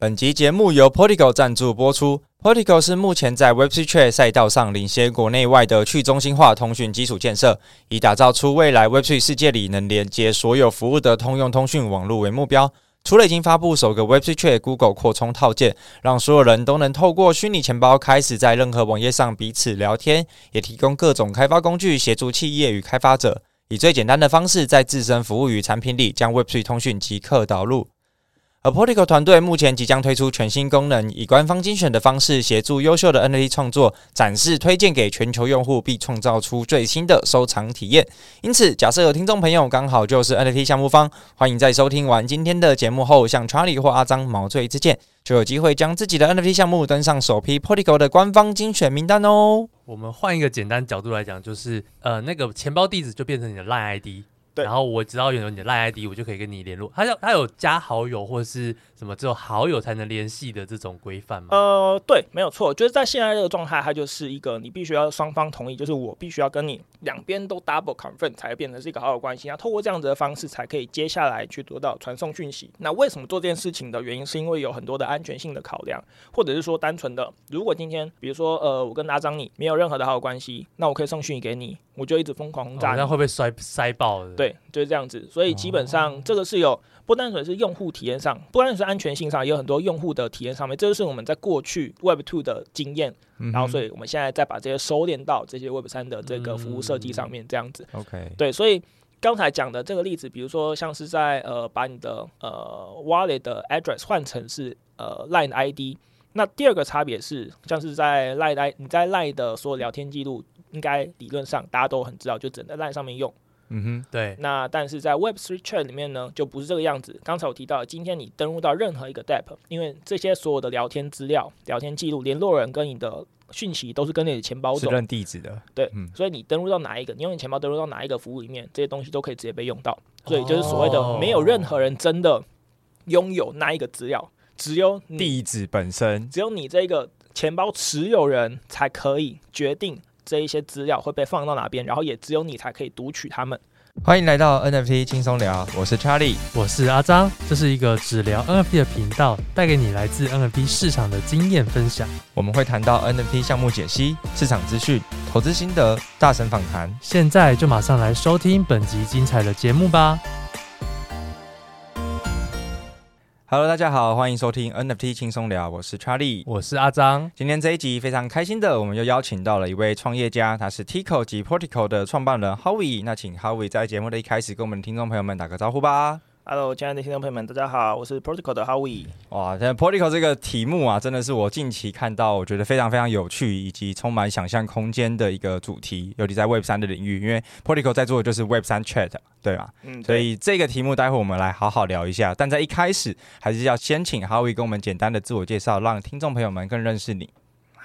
本集节目由 Polygo 赞助播出。Polygo 是目前在 Web3 Chat 赛道上领先国内外的去中心化通讯基础建设，以打造出未来 Web3 世界里能连接所有服务的通用通讯网络为目标。除了已经发布首个 Web3 Google 扩充套件，让所有人都能透过虚拟钱包开始在任何网页上彼此聊天，也提供各种开发工具协助企业与开发者，以最简单的方式在自身服务与产品里将 Web3 通讯即刻导入。而 Polygo 团队目前即将推出全新功能，以官方精选的方式协助优秀的 NFT 创作展示、推荐给全球用户，并创造出最新的收藏体验。因此，假设有听众朋友刚好就是 NFT 项目方，欢迎在收听完今天的节目后，向 Charlie 或阿张毛遂自荐，就有机会将自己的 NFT 项目登上首批 Polygo 的官方精选名单哦。我们换一个简单角度来讲，就是呃，那个钱包地址就变成你的烂 ID。对然后我知道有你的 LINE ID，我就可以跟你联络。他要他有加好友或者是什么，只有好友才能联系的这种规范吗？呃，对，没有错。就是在现在这个状态，它就是一个你必须要双方同意，就是我必须要跟你两边都 double confirm 才变成是一个好友关系。那透过这样子的方式，才可以接下来去得到传送讯息。那为什么做这件事情的原因，是因为有很多的安全性的考量，或者是说单纯的，如果今天比如说呃，我跟阿张你没有任何的好友关系，那我可以送讯息给你。我就一直疯狂轰炸，那、哦、会不会摔塞爆的？对，就是这样子。所以基本上这个是有不单纯是用户体验上，不单纯是安全性上，也有很多用户的体验上面。这就是我们在过去 Web Two 的经验，嗯、然后所以我们现在再把这些收敛到这些 Web 三的这个服务设计上面，这样子。OK，、嗯、对。所以刚才讲的这个例子，比如说像是在呃把你的呃 Wallet 的 address 换成是呃 Line ID，那第二个差别是，像是在 Line I 你在 Line 的所有聊天记录。应该理论上大家都很知道，就只能在 LINE 上面用。嗯哼，对。那但是在 Web3 Chat 里面呢，就不是这个样子。刚才我提到，今天你登录到任何一个 DApp，因为这些所有的聊天资料、聊天记录、联络人跟你的讯息都是跟你的钱包走，是认地址的。对，嗯、所以你登录到哪一个，你用你钱包登录到哪一个服务里面，这些东西都可以直接被用到。所以就是所谓的没有任何人真的拥有那一个资料，只有地址本身，只有你这个钱包持有人才可以决定。这一些资料会被放到哪边，然后也只有你才可以读取它们。欢迎来到 NFT 轻松聊，我是 Charlie，我是阿张，这是一个只聊 NFT 的频道，带给你来自 NFT 市场的经验分享。我们会谈到 NFT 项目解析、市场资讯、投资心得、大神访谈。现在就马上来收听本集精彩的节目吧。Hello，大家好，欢迎收听 NFT 轻松聊，我是 Charlie，我是阿张。今天这一集非常开心的，我们又邀请到了一位创业家，他是 Tico 及 Portico 的创办人 Howie。那请 Howie 在节目的一开始跟我们的听众朋友们打个招呼吧。Hello，亲爱的听众朋友们，大家好，我是 Protocol 的 Howie。哇，现在 Portico 这个题目啊，真的是我近期看到我觉得非常非常有趣以及充满想象空间的一个主题，尤其在 Web 三的领域，因为 Protocol 在做的就是 Web 三 Chat，对吧？嗯，所以这个题目待会我们来好好聊一下。但在一开始，还是要先请 Howie 跟我们简单的自我介绍，让听众朋友们更认识你。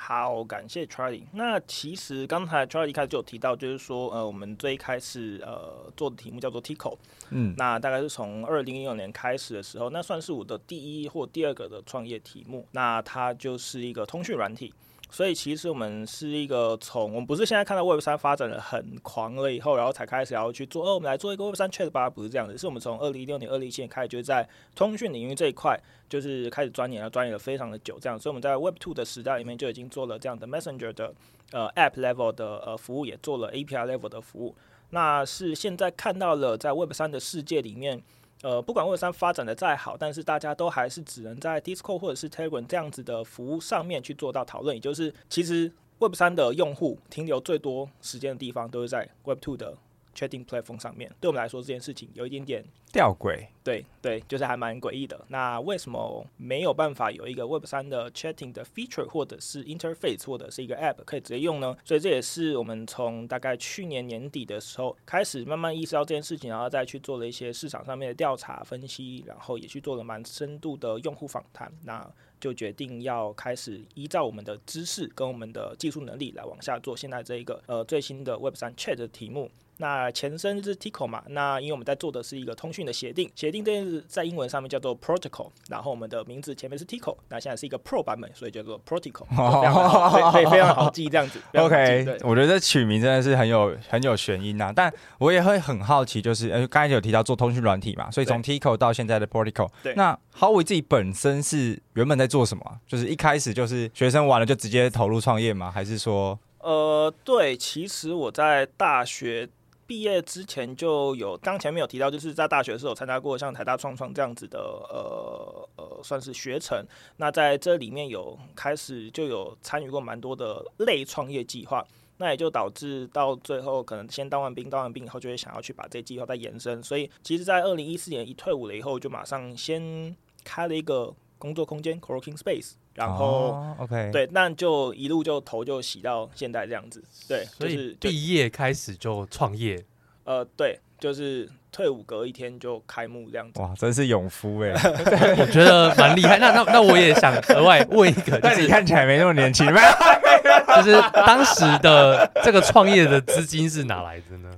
好，感谢 Charlie。那其实刚才 Charlie 一开始就有提到，就是说，呃，我们最开始呃做的题目叫做 Tico，嗯，那大概是从二零一六年开始的时候，那算是我的第一或第二个的创业题目。那它就是一个通讯软体。所以其实我们是一个从我们不是现在看到 Web 三发展的很狂了以后，然后才开始要去做，哦，我们来做一个 Web 三 Chat 吧，不是这样子，是我们从二零一六年、二零一七年开始，就是在通讯领域这一块，就是开始钻研，要钻研了非常的久，这样，所以我们在 Web two 的时代里面就已经做了这样的 Messenger 的呃 App level 的呃服务，也做了 API level 的服务，那是现在看到了在 Web 三的世界里面。呃，不管 Web 三发展的再好，但是大家都还是只能在 Discord 或者是 Telegram 这样子的服务上面去做到讨论，也就是其实 Web 三的用户停留最多时间的地方都是在 Web two 的。Chatting platform 上面，对我们来说这件事情有一点点吊诡，对对，就是还蛮诡异的。那为什么没有办法有一个 Web 三的 Chatting 的 feature，或者是 interface，或者是一个 App 可以直接用呢？所以这也是我们从大概去年年底的时候开始慢慢意识到这件事情，然后再去做了一些市场上面的调查分析，然后也去做了蛮深度的用户访谈。那就决定要开始依照我们的知识跟我们的技术能力来往下做现在这一个呃最新的 Web 三 Chat 的题目。那前身是 Tico 嘛，那因为我们在做的是一个通讯的协定，协定这件事在英文上面叫做 Protocol，然后我们的名字前面是 Tico，那现在是一个 Pro 版本，所以叫做 Protocol，所以非常好记这样子。OK，我觉得这取名真的是很有很有玄音呐，但我也会很好奇，就是呃刚才有提到做通讯软体嘛，所以从 Tico 到现在的 Protocol，对，那 Howie 自己本身是原本在做什么？就是一开始就是学生完了就直接投入创业吗？还是说？呃，对，其实我在大学。毕业之前就有，刚前面有提到，就是在大学的时候参加过像台大创创这样子的，呃呃，算是学程。那在这里面有开始就有参与过蛮多的类创业计划，那也就导致到最后可能先当完兵，当完兵以后就会想要去把这计划再延伸。所以其实，在二零一四年一退伍了以后，就马上先开了一个工作空间 （co-working space）。然后、oh，OK，对，那就一路就头就洗到现在这样子，对，就是毕业开始就创业，呃，对，就是退伍隔一天就开幕这样子。哇，真是勇夫哎，我觉得蛮厉害。那那那我也想额外问一个，但你看起来没那么年轻吗？就是当时的这个创业的资金是哪来的呢？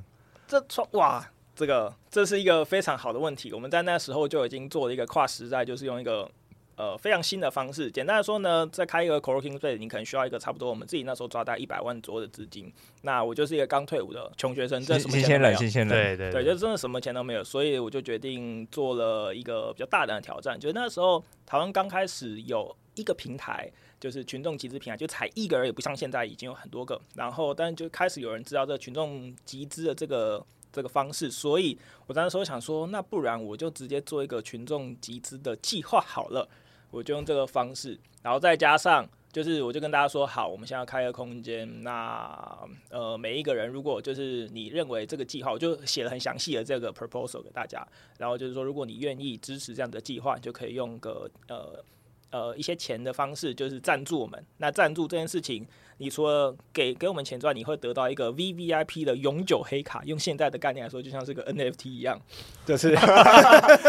这创哇，这个这是一个非常好的问题。我们在那时候就已经做了一个跨时代，就是用一个。呃，非常新的方式。简单来说呢，在开一个 co-working space，你可能需要一个差不多我们自己那时候抓大概一百万左右的资金。那我就是一个刚退伍的穷学生，这什么钱都没有。新鲜人，对对对，就真的什么钱都没有，所以我就决定做了一个比较大胆的挑战。就是那时候台湾刚开始有一个平台，就是群众集资平台，就才一个人，也不像现在已经有很多个。然后，但就开始有人知道这个群众集资的这个这个方式，所以我当时想说，那不然我就直接做一个群众集资的计划好了。我就用这个方式，然后再加上，就是我就跟大家说，好，我们现在要开个空间，那呃，每一个人如果就是你认为这个计划，我就写了很详细的这个 proposal 给大家，然后就是说，如果你愿意支持这样的计划，就可以用个呃呃一些钱的方式，就是赞助我们。那赞助这件事情。你除了给给我们钱之外，你会得到一个 VVIP 的永久黑卡。用现在的概念来说，就像是个 NFT 一样，就是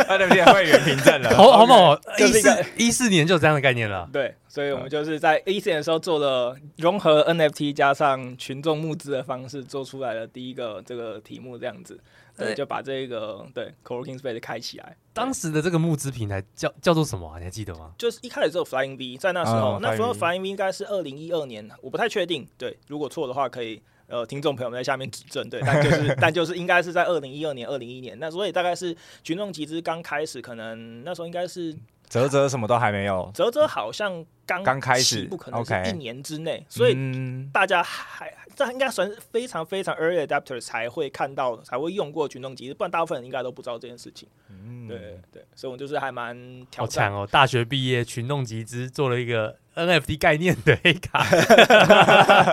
NFT 会员凭证了。好好猛哦！一四一四年就有这样的概念了。对，所以我们就是在一四年的时候做了融合 NFT 加上群众募资的方式，做出来的第一个这个题目，这样子。对，就把这个对 co-working space 开起来。当时的这个募资平台叫叫做什么啊？你还记得吗？就是一开始只有 Flying V，在那时候，哦、那时候 Flying V 应该是二零一二年，我不太确定。对，如果错的话，可以呃，听众朋友们在下面指正。对，但就是 但就是应该是在二零一二年、二零一一年。那所以大概是群众集资刚开始，可能那时候应该是。啧啧什么都还没有，泽泽好像刚刚开始，不可能是一年之内，所以大家还这应该算是非常非常 early adapter 才会看到，才会用过群众集资，不然大部分人应该都不知道这件事情。嗯，对对，所以我们就是还蛮挑战。哦！大学毕业群众集资做了一个。NFT 概念的黑卡，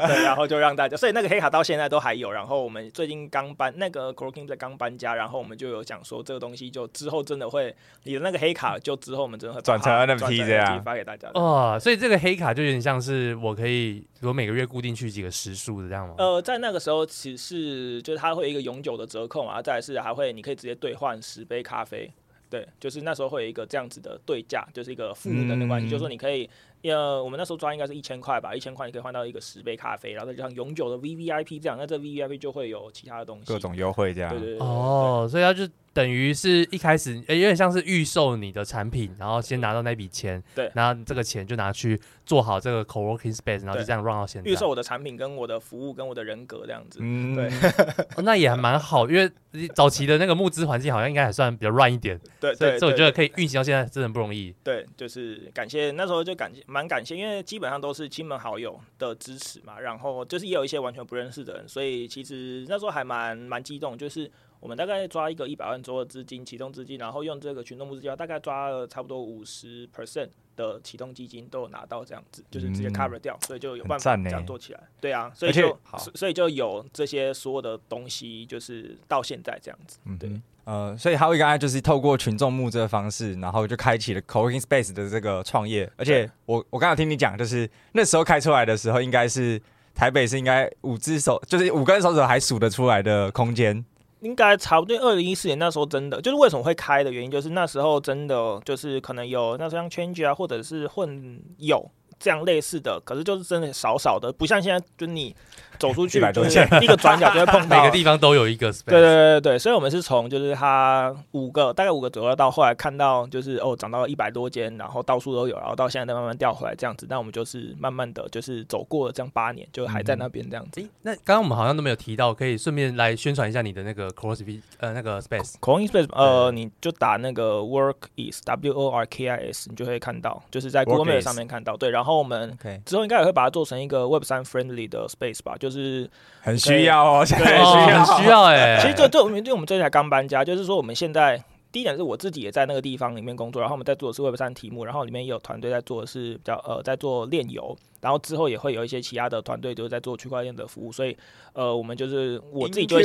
对，然后就让大家，所以那个黑卡到现在都还有。然后我们最近刚搬那个 co-working 在刚搬家，然后我们就有讲说这个东西就之后真的会，你的那个黑卡就之后我们真的会转成 NFT 这样发给大家。哦，所以这个黑卡就有点像是我可以，我每个月固定去几个时数的这样吗？呃，在那个时候其实是就是它会有一个永久的折扣嘛，再来是还会你可以直接兑换十杯咖啡。对，就是那时候会有一个这样子的对价，就是一个负的那个关系，嗯、就是说你可以。呃，我们那时候抓应该是一千块吧，一千块你可以换到一个十杯咖啡，然后再加上永久的 VVIP 这样，那这 VVIP 就会有其他的东西，各种优惠这样。对对。哦，所以它就等于是一开始，欸、有点像是预售你的产品，然后先拿到那笔钱，对，然后这个钱就拿去做好这个 co-working space，然后就这样 run 到现在。预售我的产品跟我的服务跟我的人格这样子，嗯，对。哦、那也还蛮好，因为早期的那个募资环境好像应该还算比较乱一点，对，对，所以我觉得可以运行到现在真的不容易。对，就是感谢那时候就感谢蛮感谢，因为。基本上都是亲朋好友的支持嘛，然后就是也有一些完全不认识的人，所以其实那时候还蛮蛮激动。就是我们大概抓一个一百万左右的资金启动资金，然后用这个群众募资计划，大概抓了差不多五十 percent 的启动基金都有拿到这样子，就是直接 cover 掉，所以就有办法这样做起来。对啊，所以就所以就有这些所有的东西，就是到现在这样子。对。呃，所以 Howie 刚才就是透过群众募资的方式，然后就开启了 Co-working Space 的这个创业。而且我我刚才听你讲，就是那时候开出来的时候，应该是台北是应该五只手，就是五根手指还数得出来的空间。应该差不多。二零一四年那时候真的，就是为什么会开的原因，就是那时候真的就是可能有那时候像 Change 啊，或者是混有。这样类似的，可是就是真的少少的，不像现在就你走出去就是一个转角就会碰到，每个地方都有一个 space。对对对对，所以我们是从就是它五个大概五个左右到后来看到就是哦涨到了一百多间，然后到处都有，然后到现在再慢慢掉回来这样子。那我们就是慢慢的就是走过了这样八年，就还在那边这样子。嗯、那刚刚我们好像都没有提到，可以顺便来宣传一下你的那个 CoWork 呃那个 space CoWorking space 呃你就打那个 Work is W O R K I S 你就会看到，就是在 Google Map 上面看到。对，然后我们之后应该也会把它做成一个 Web 三 friendly 的 space 吧，就是很需要哦，现在，很需要哎。其实这对我们，因为我们这才刚搬家，就是说我们现在第一点是我自己也在那个地方里面工作，然后我们在做的是 Web 三题目，然后里面也有团队在做的是比较呃在做链游，然后之后也会有一些其他的团队就是在做区块链的服务，所以呃我们就是我自己就会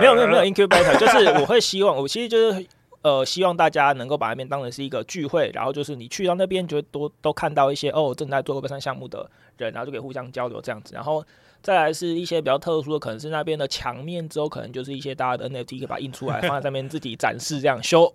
没有没有没有 incubator，就是我会希望我其实就是。呃，希望大家能够把那边当成是一个聚会，然后就是你去到那边，就会多都看到一些哦正在做 Web3 项目的人，然后就可以互相交流这样子。然后再来是一些比较特殊的，可能是那边的墙面之后，可能就是一些大家的 NFT 可以把它印出来放在上面自己展示，这样 show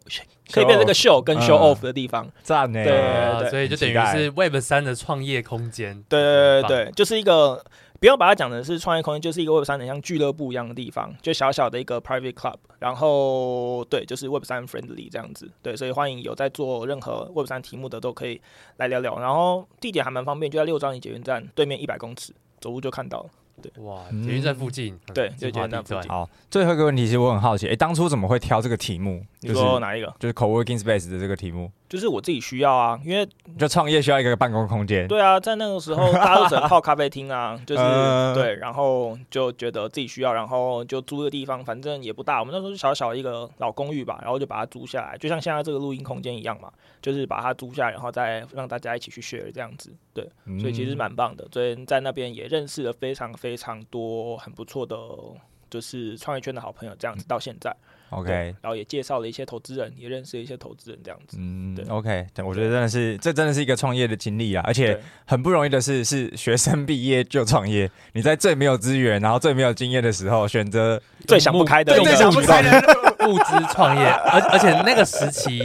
可以变成个 show 跟 show off 的地方。赞呢、嗯，对对对，所以就等于是 Web 三的创业空间。对对对对，就是一个。不要把它讲成是创业空间，就是一个 Web 三很像俱乐部一样的地方，就小小的一个 private club，然后对，就是 Web 三 friendly 这样子，对，所以欢迎有在做任何 Web 三题目的都可以来聊聊，然后地点还蛮方便，就在六张犁捷运站对面一百公尺，走路就看到了。对，哇，捷运站附近，嗯、对，就捷运站附近。好，最后一个问题，其实我很好奇，哎、欸，当初怎么会挑这个题目？你说哪一个？就是 Co-working Space 的这个题目。就是我自己需要啊，因为就创业需要一个办公空间。对啊，在那个时候 大家都只能泡咖啡厅啊，就是、呃、对，然后就觉得自己需要，然后就租个地方，反正也不大，我们那时候是小小一个老公寓吧，然后就把它租下来，就像现在这个录音空间一样嘛，就是把它租下来，然后再让大家一起去 share 这样子，对，所以其实蛮棒的，所以在那边也认识了非常非常多很不错的，就是创业圈的好朋友，这样子到现在。OK，然后也介绍了一些投资人，也认识了一些投资人，这样子。嗯，对，OK，我觉得真的是，这真的是一个创业的经历啊，而且很不容易的是，是学生毕业就创业。你在最没有资源，然后最没有经验的时候，选择最想不开的最想不开的物资创业，而而且那个时期，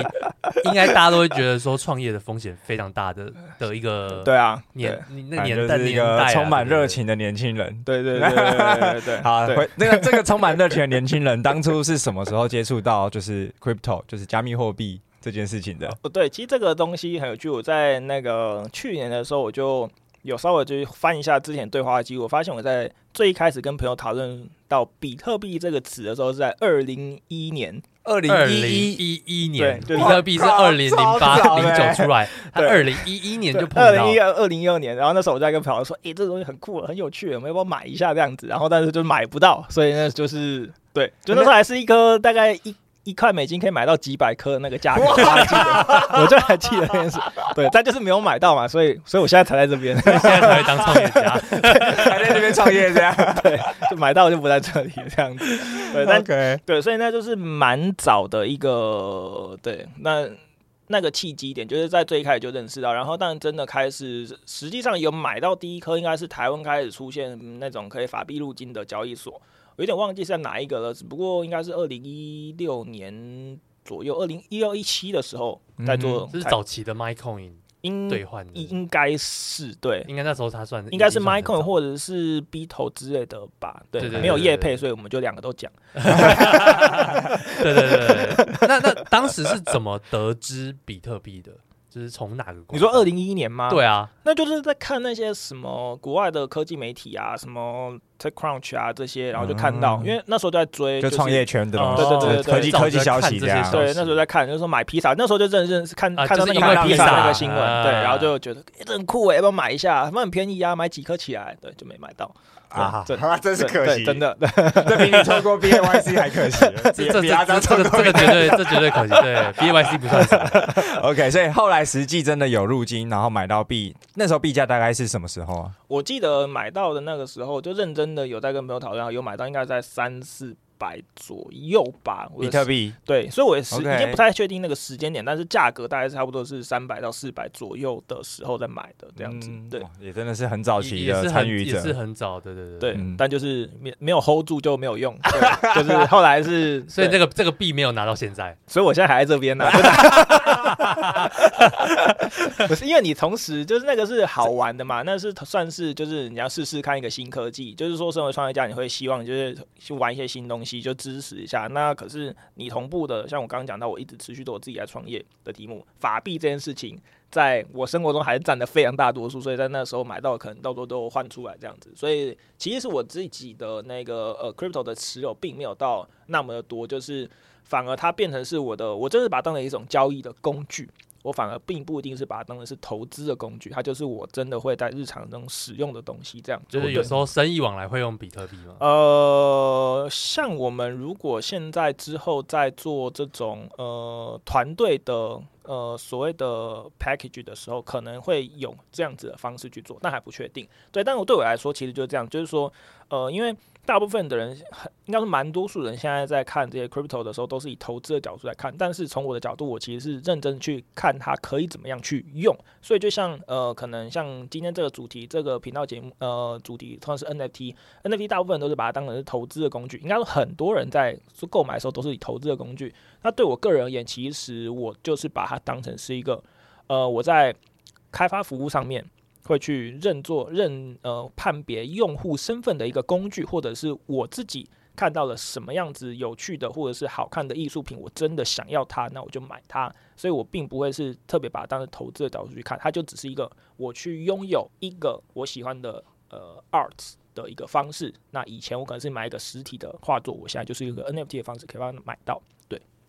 应该大家都会觉得说创业的风险非常大的的一个。对啊，年那年代是一个充满热情的年轻人。对对对对对，好，那个这个充满热情的年轻人，当初是什么时候？然后接触到就是 crypto，就是加密货币这件事情的。哦，对，其实这个东西很有趣。我在那个去年的时候，我就有稍微就翻一下之前对话记录，我发现我在最一开始跟朋友讨论到比特币这个词的时候，是在二零一一年，二零一一年，对，比特币是二零零八零九出来，他二零一一年就碰到，二零一二二零一二年，然后那时候我在跟朋友说，哎、欸，这个东西很酷，很有趣，我们要不要买一下这样子？然后但是就买不到，所以呢，就是。对，就那时候还是一颗大概一一块美金可以买到几百颗的那个价格，我还记得，我就还记得这件事。对，但就是没有买到嘛，所以所以我现在才在这边，现在才会当创业家，还在这边创业这样。对，就买到就不在这里这样子。对，但.对，所以那就是蛮早的一个对，那那个契机点就是在最开始就认识到，然后但真的开始实际上有买到第一颗，应该是台湾开始出现那种可以法币入金的交易所。有点忘记是在哪一个了，只不过应该是二零一六年左右，二零一六一七的时候在做，这、嗯、是早期的 MaiCoin 应兑换，应该是对，应该那时候他算应该是 MaiCoin 或者是 BITO 之类的吧，对，没有业配，所以我们就两个都讲。对对对对，那那当时是怎么得知比特币的？就是从哪个？你说二零一一年吗？对啊，那就是在看那些什么国外的科技媒体啊，什么。TechCrunch 啊，这些，然后就看到，因为那时候在追，就创业圈的东西，对对对，科技科技消息这样。对，那时候在看，就是说买披萨，那时候就认认识看看到那个买披萨那个新闻，对，然后就觉得很酷哎，要不要买一下？他们很便宜啊，买几颗起来，对，就没买到啊，这真是可惜，真的，这比你错过 BAYC 还可惜，这这这这个这个绝对这绝对可惜，对，BAYC 不算什么。OK，所以后来实际真的有入金，然后买到币，那时候币价大概是什么时候啊？我记得买到的那个时候，就认真的有在跟朋友讨论，有买到应该在三四百左右吧。比特币对，所以我也是已经不太确定那个时间点，但是价格大概是差不多是三百到四百左右的时候在买的这样子。对，也真的是很早期的参与者，也是很早，对对对对。但就是没没有 hold 住就没有用，就是后来是，所以这个这个币没有拿到现在，所以我现在还在这边呢。不是因为你同时就是那个是好玩的嘛，那是算是就是你要试试看一个新科技，就是说身为创业家，你会希望就是去玩一些新东西，就支持一下。那可是你同步的，像我刚刚讲到，我一直持续做我自己来创业的题目，法币这件事情，在我生活中还是占的非常大多数，所以在那时候买到可能到时候都换出来这样子。所以其实是我自己的那个呃 crypto 的持有并没有到那么的多，就是反而它变成是我的，我真是把它当成一种交易的工具。我反而并不一定是把它当成是投资的工具，它就是我真的会在日常中使用的东西。这样就是有时候生意往来会用比特币吗？呃，像我们如果现在之后在做这种呃团队的呃所谓的 package 的时候，可能会有这样子的方式去做，但还不确定。对，但我对我来说，其实就是这样，就是说，呃，因为。大部分的人很应该是蛮多数人现在在看这些 crypto 的时候，都是以投资的角度来看。但是从我的角度，我其实是认真去看它可以怎么样去用。所以就像呃，可能像今天这个主题，这个频道节目呃，主题同样是 NFT，NFT 大部分都是把它当成是投资的工具。应该说很多人在做购买的时候都是以投资的工具。那对我个人而言，其实我就是把它当成是一个呃，我在开发服务上面。会去认作认呃判别用户身份的一个工具，或者是我自己看到了什么样子有趣的或者是好看的艺术品，我真的想要它，那我就买它。所以我并不会是特别把它当成投资的角度去看，它就只是一个我去拥有一个我喜欢的呃 art 的一个方式。那以前我可能是买一个实体的画作，我现在就是一个 NFT 的方式可以把它买到。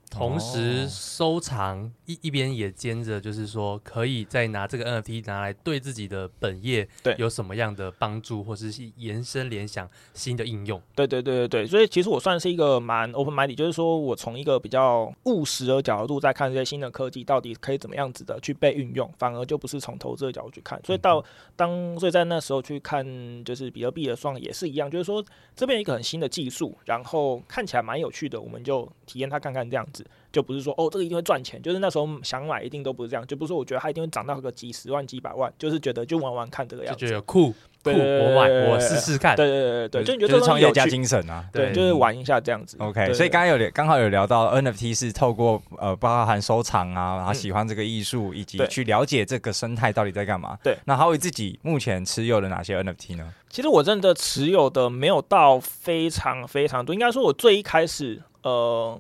同时收藏一一边也兼着，就是说可以再拿这个 NFT 拿来对自己的本业对有什么样的帮助，或者是延伸联想新的应用。对对对对对，所以其实我算是一个蛮 open minded，就是说我从一个比较务实的角度在看这些新的科技到底可以怎么样子的去被运用，反而就不是从投资的角度去看。所以到当所以在那时候去看就是比特币的算也是一样，就是说这边一个很新的技术，然后看起来蛮有趣的，我们就体验它看看这样子。就不是说哦，这个一定会赚钱，就是那时候想买一定都不是这样，就不是说我觉得它一定会涨到个几十万、几百万，就是觉得就玩玩看这个样子，就觉得酷酷，我买我试试看，对对对对，就你觉得就是创业家精神啊，对，就是玩一下这样子。OK，所以刚刚有聊，刚好有聊到 NFT 是透过呃，包含收藏啊，然后喜欢这个艺术，以及去了解这个生态到底在干嘛。对，那浩玮自己目前持有的哪些 NFT 呢？其实我真的持有的没有到非常非常多，应该说我最一开始呃。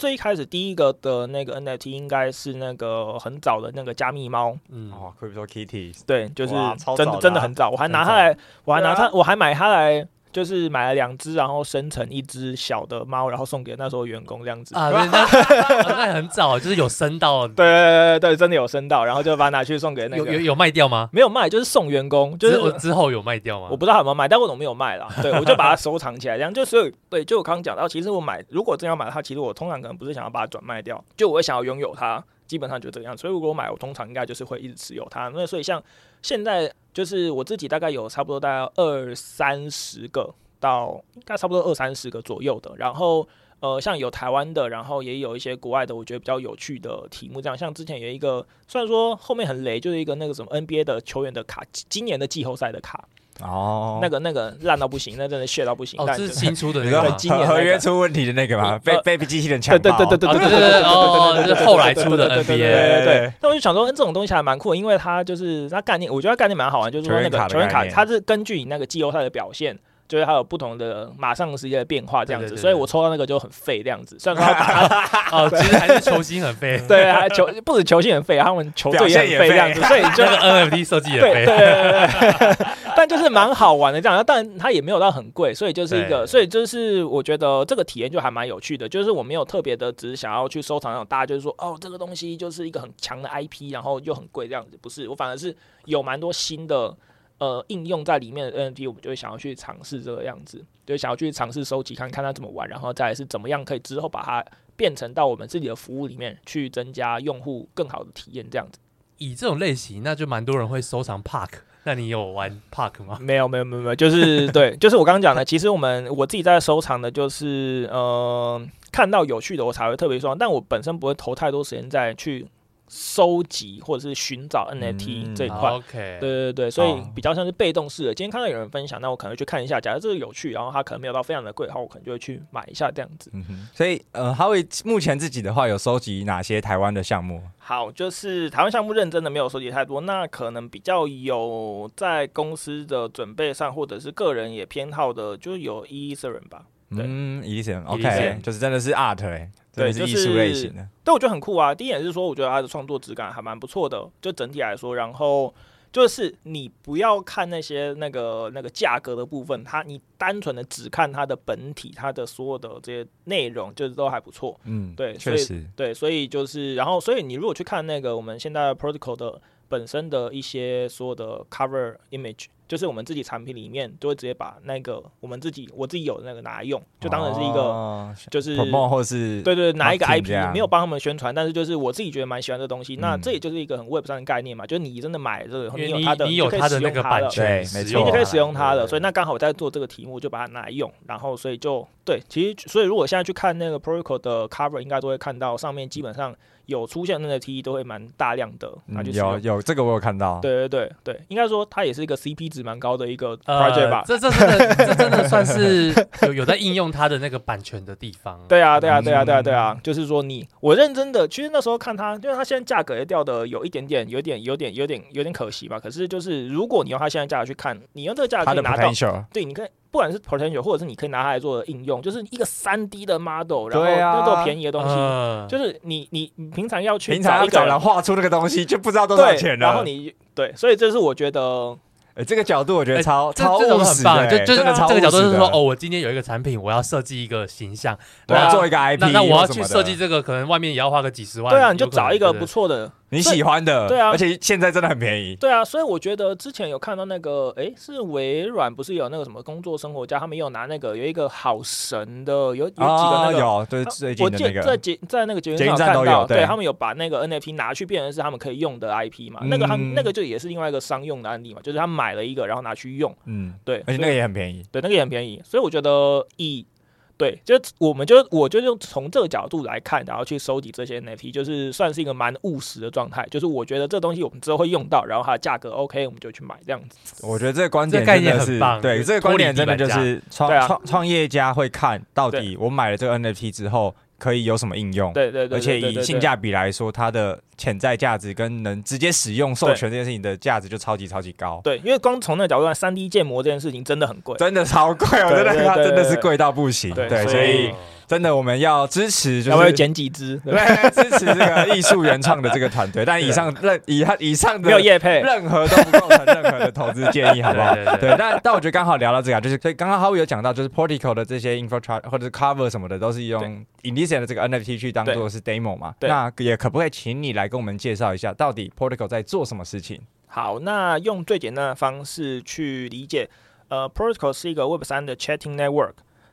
最一开始第一个的那个 NFT 应该是那个很早的那个加密猫，嗯，哦，Crypto Kitty，对，就是真的真的很早，我还拿它来，我还拿它，我还买它来。就是买了两只，然后生成一只小的猫，然后送给那时候员工这样子啊，那很早，就是有升到，对对对对，真的有升到，然后就把它拿去送给那个，有有有卖掉吗？没有卖，就是送员工，就是之后有卖掉吗？我不知道有没有卖，但我怎么没有卖啦？对，我就把它收藏起来，这样就所以对，就我刚刚讲到，其实我买如果真要买它，其实我通常可能不是想要把它转卖掉，就我会想要拥有它。基本上就这个样子，所以如果我买，我通常应该就是会一直持有它。那所以像现在，就是我自己大概有差不多大概二三十个到应该差不多二三十个左右的。然后呃，像有台湾的，然后也有一些国外的，我觉得比较有趣的题目。这样，像之前有一个，虽然说后面很雷，就是一个那个什么 NBA 的球员的卡，今年的季后赛的卡。哦。那个那个烂到不行，那真的血到不行。哦，这是新出的，对吧？今年合约出问题的那个嘛，被被机器人抢。对对对对对对对对对对对对。后来出的 NBA。对。那我就想说，嗯，这种东西还蛮酷，因为它就是它概念，我觉得概念蛮好玩，就是说那个球员卡，它是根据你那个季后赛的表现。就是它有不同的马上时间的变化这样子，所以我抽到那个就很废这样子。虽然说他哦，其实还是球星很废，对，啊球不止球星很废，他们球队也很废这样子。所以就 NFT 设计也废，对对对对。但就是蛮好玩的这样，但它也没有到很贵，所以就是一个，所以就是我觉得这个体验就还蛮有趣的。就是我没有特别的，只是想要去收藏那种，大家就是说哦，这个东西就是一个很强的 IP，然后又很贵这样子。不是，我反而是有蛮多新的。呃，应用在里面的 NFT，我们就会想要去尝试这个样子，就想要去尝试收集，看看它怎么玩，然后再来是怎么样可以之后把它变成到我们自己的服务里面去，增加用户更好的体验。这样子，以这种类型，那就蛮多人会收藏 Park。那你有玩 Park 吗？没有，没有，没有，没有，就是对，就是我刚刚讲的，其实我们我自己在收藏的，就是呃，看到有趣的我才会特别收藏，但我本身不会投太多时间在去。收集或者是寻找 NFT 这一块。OK，对对对，所以比较像是被动式的。今天看到有人分享，那我可能会去看一下，假如这个有趣，然后它可能没有到非常的贵，然后我可能就会去买一下这样子。所以呃，哈维目前自己的话有收集哪些台湾的项目？好，就是台湾项目认真的没有收集太多，那可能比较有在公司的准备上，或者是个人也偏好的，就有 Ethereum 吧。嗯，Ethereum，OK，就是真的是 Art 哎、欸。对，是艺术类型的，对，我觉得很酷啊。第一点是说，我觉得它的创作质感还蛮不错的，就整体来说。然后就是你不要看那些那个那个价格的部分，它你单纯的只看它的本体，它的所有的这些内容，就是都还不错。嗯，对，确实，对，所以就是，然后所以你如果去看那个我们现在 Protocol 的本身的一些所有的 Cover Image。就是我们自己产品里面都会直接把那个我们自己我自己有的那个拿来用，就当成是一个就是或是对对拿一个 IP 没有帮他们宣传，但是就是我自己觉得蛮喜欢这东西。那这也就是一个很 Web 上的概念嘛，就是你真的买这个，你有它的，你有它的那个版权，没错，你就可以使用它的。所以那刚好我在做这个题目，就把它拿来用，然后所以就对，其实所以如果现在去看那个 Protocol 的 Cover，应该都会看到上面基本上。有出现的 NFT 都会蛮大量的，那就是有有这个我有看到，对对对对，应该说它也是一个 CP 值蛮高的一个 project 吧，这这真的这真的算是有有在应用它的那个版权的地方。对啊对啊对啊对啊对啊，就是说你我认真的，其实那时候看它，因为它现在价格也掉的有一点点，有点有点有点有点可惜吧。可是就是如果你用它现在价格去看，你用这个价格可以拿到，对，你可以。不管是 potential，或者是你可以拿它来做的应用，就是一个三 D 的 model，然后那种便宜的东西，啊、就是你你你平常要去平常要找人画出那个东西，就不知道多少钱了。然后你对，所以这是我觉得。欸、这个角度我觉得超、欸、超务实就就是这个角度是说，哦，我今天有一个产品，我要设计一个形象，我要做一个 IP，那那我要去设计这个，可能外面也要花个几十万。对啊，你就找一个不错的你喜欢的，对啊，而且现在真的很便宜。对啊，所以我觉得之前有看到那个，哎、欸，是微软不是有那个什么工作生活家，他们有拿那个有一个好神的，有有几个那个，哦、有对最近的那个，在捷在那个节目上看到，对，对他们有把那个 NFT 拿去变成是他们可以用的 IP 嘛，嗯、那个他们那个就也是另外一个商用的案例嘛，就是他买了一个，然后拿去。用，嗯，对，而且那个也很便宜，对，那个也很便宜，所以我觉得以，对，就我们就我就用从这个角度来看，然后去收集这些 NFT，就是算是一个蛮务实的状态，就是我觉得这东西我们之后会用到，然后它的价格 OK，我们就去买这样子。我觉得这个观点真的是，对，这个观点真的就是创创创业家会看到底我买了这个 NFT 之后。可以有什么应用？对对对，而且以性价比来说，它的潜在价值跟能直接使用授权这件事情的价值就超级超级高。对，因为光从那个角度看，三 D 建模这件事情真的很贵，真的超贵，我真的它真的是贵到不行。对，所以。真的，我们要支持，就是会剪几支，对，支持这个艺术原创的这个团队。但以上任以他以上的没有业配，任何都不构成任何的投资建议，好不好？对，但但我觉得刚好聊到这个，就是所以刚刚哈维有讲到，就是 Portico 的这些 infrastructure 或者是 cover 什么的，都是用 Elysium 的这个 NFT 去当做是 demo 嘛。那也可不可以请你来跟我们介绍一下，到底 Portico 在做什么事情？好，那用最简单的方式去理解，呃，Portico 是一个 Web 三的 chatting network。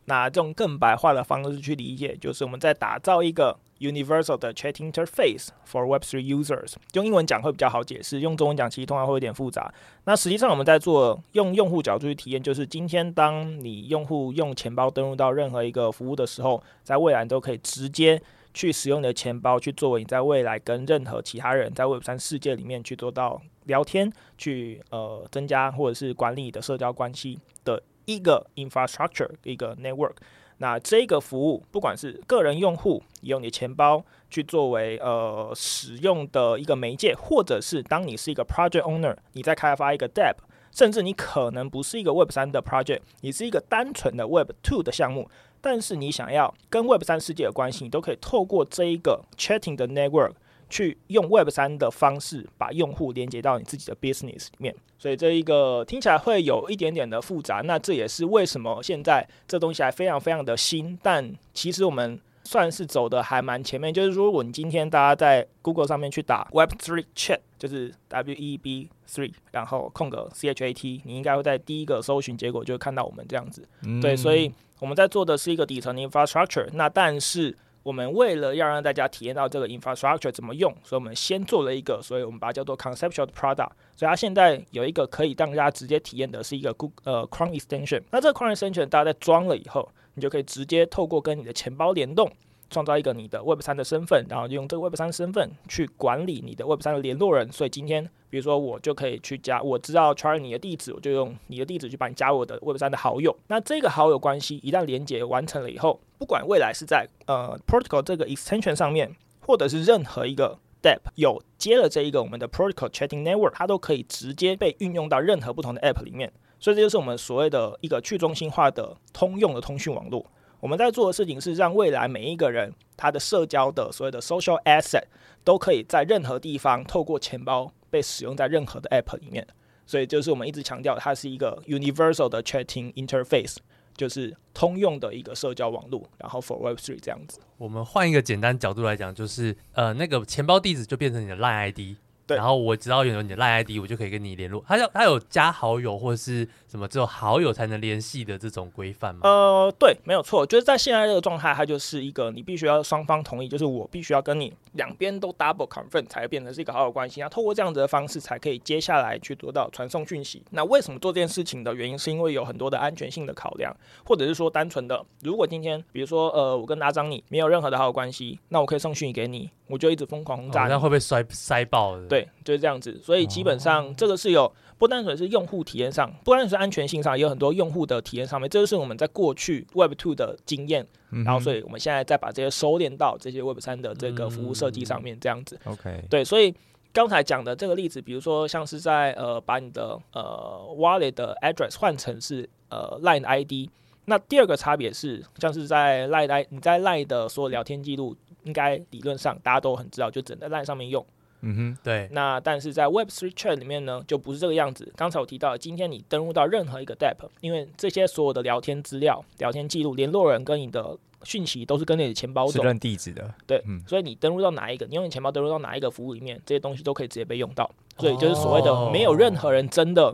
那这种更白话的方式去理解，就是我们在打造一个 universal 的 chat interface for Web3 users。用英文讲会比较好解释，用中文讲其实通常会有点复杂。那实际上我们在做用用户角度去体验，就是今天当你用户用钱包登录到任何一个服务的时候，在未来都可以直接去使用你的钱包去作为你在未来跟任何其他人在 Web3 世界里面去做到聊天，去呃增加或者是管理你的社交关系的。一个 infrastructure，一个 network，那这个服务，不管是个人用户用你的钱包去作为呃使用的一个媒介，或者是当你是一个 project owner，你在开发一个 Dap，甚至你可能不是一个 Web 三的 project，你是一个单纯的 Web two 的项目，但是你想要跟 Web 三世界的关系，你都可以透过这一个 chatting 的 network。去用 Web 三的方式把用户连接到你自己的 business 里面，所以这一个听起来会有一点点的复杂。那这也是为什么现在这东西还非常非常的新，但其实我们算是走的还蛮前面。就是如果你今天大家在 Google 上面去打 Web Three Chat，就是 W E B Three，然后空格 C H A T，你应该会在第一个搜寻结果就会看到我们这样子。嗯、对，所以我们在做的是一个底层的 infrastructure。那但是我们为了要让大家体验到这个 infrastructure 怎么用，所以我们先做了一个，所以我们把它叫做 conceptual product。所以它现在有一个可以让大家直接体验的是一个 Google 呃 Chrome extension。那这个 Chrome extension 大家在装了以后，你就可以直接透过跟你的钱包联动，创造一个你的 Web 三的身份，然后用这个 Web 三身份去管理你的 Web 三的联络人。所以今天，比如说我就可以去加，我知道 Charlie 你的地址，我就用你的地址去帮你加我的 Web 三的好友。那这个好友关系一旦连接完成了以后，不管未来是在呃 Protocol 这个 extension 上面，或者是任何一个 App 有接了这一个我们的 Protocol Chatting Network，它都可以直接被运用到任何不同的 App 里面。所以这就是我们所谓的一个去中心化的通用的通讯网络。我们在做的事情是让未来每一个人他的社交的所谓的 social asset 都可以在任何地方透过钱包被使用在任何的 app 里面。所以就是我们一直强调，它是一个 universal 的 chatting interface，就是通用的一个社交网络。然后 for Web3 这样子。我们换一个简单角度来讲，就是呃那个钱包地址就变成你的 Line ID。对然后我知道有你的 LINE ID，我就可以跟你联络。他要他有加好友或者是什么只有好友才能联系的这种规范吗？呃，对，没有错，就是在现在这个状态，它就是一个你必须要双方同意，就是我必须要跟你两边都 double confirm 才会变成是一个好友关系。那透过这样子的方式，才可以接下来去做到传送讯息。那为什么做这件事情的原因，是因为有很多的安全性的考量，或者是说单纯的，如果今天比如说呃我跟阿张你没有任何的好友关系，那我可以送讯息给你。我就一直疯狂轰炸，那、哦、会被摔塞爆的。对，就是这样子。所以基本上这个是有不单纯是用户体验上，不单纯是安全性上，也有很多用户的体验上面。这就是我们在过去 Web Two 的经验。嗯、然后，所以我们现在再把这些收敛到这些 Web 三的这个服务设计上面，这样子。OK、嗯。对，所以刚才讲的这个例子，比如说像是在呃把你的呃 Wallet 的 address 换成是呃 Line ID，那第二个差别是，像是在 Line ID 你在 Line 的所有聊天记录。应该理论上大家都很知道，就只能在 LINE 上面用。嗯哼，对。那但是在 Web3 Chat 里面呢，就不是这个样子。刚才我提到，今天你登录到任何一个 App，因为这些所有的聊天资料、聊天记录、联络人跟你的讯息都是跟你的钱包走，是认地址的。对，嗯、所以你登录到哪一个，你用你钱包登录到哪一个服务里面，这些东西都可以直接被用到。所以就是所谓的，没有任何人真的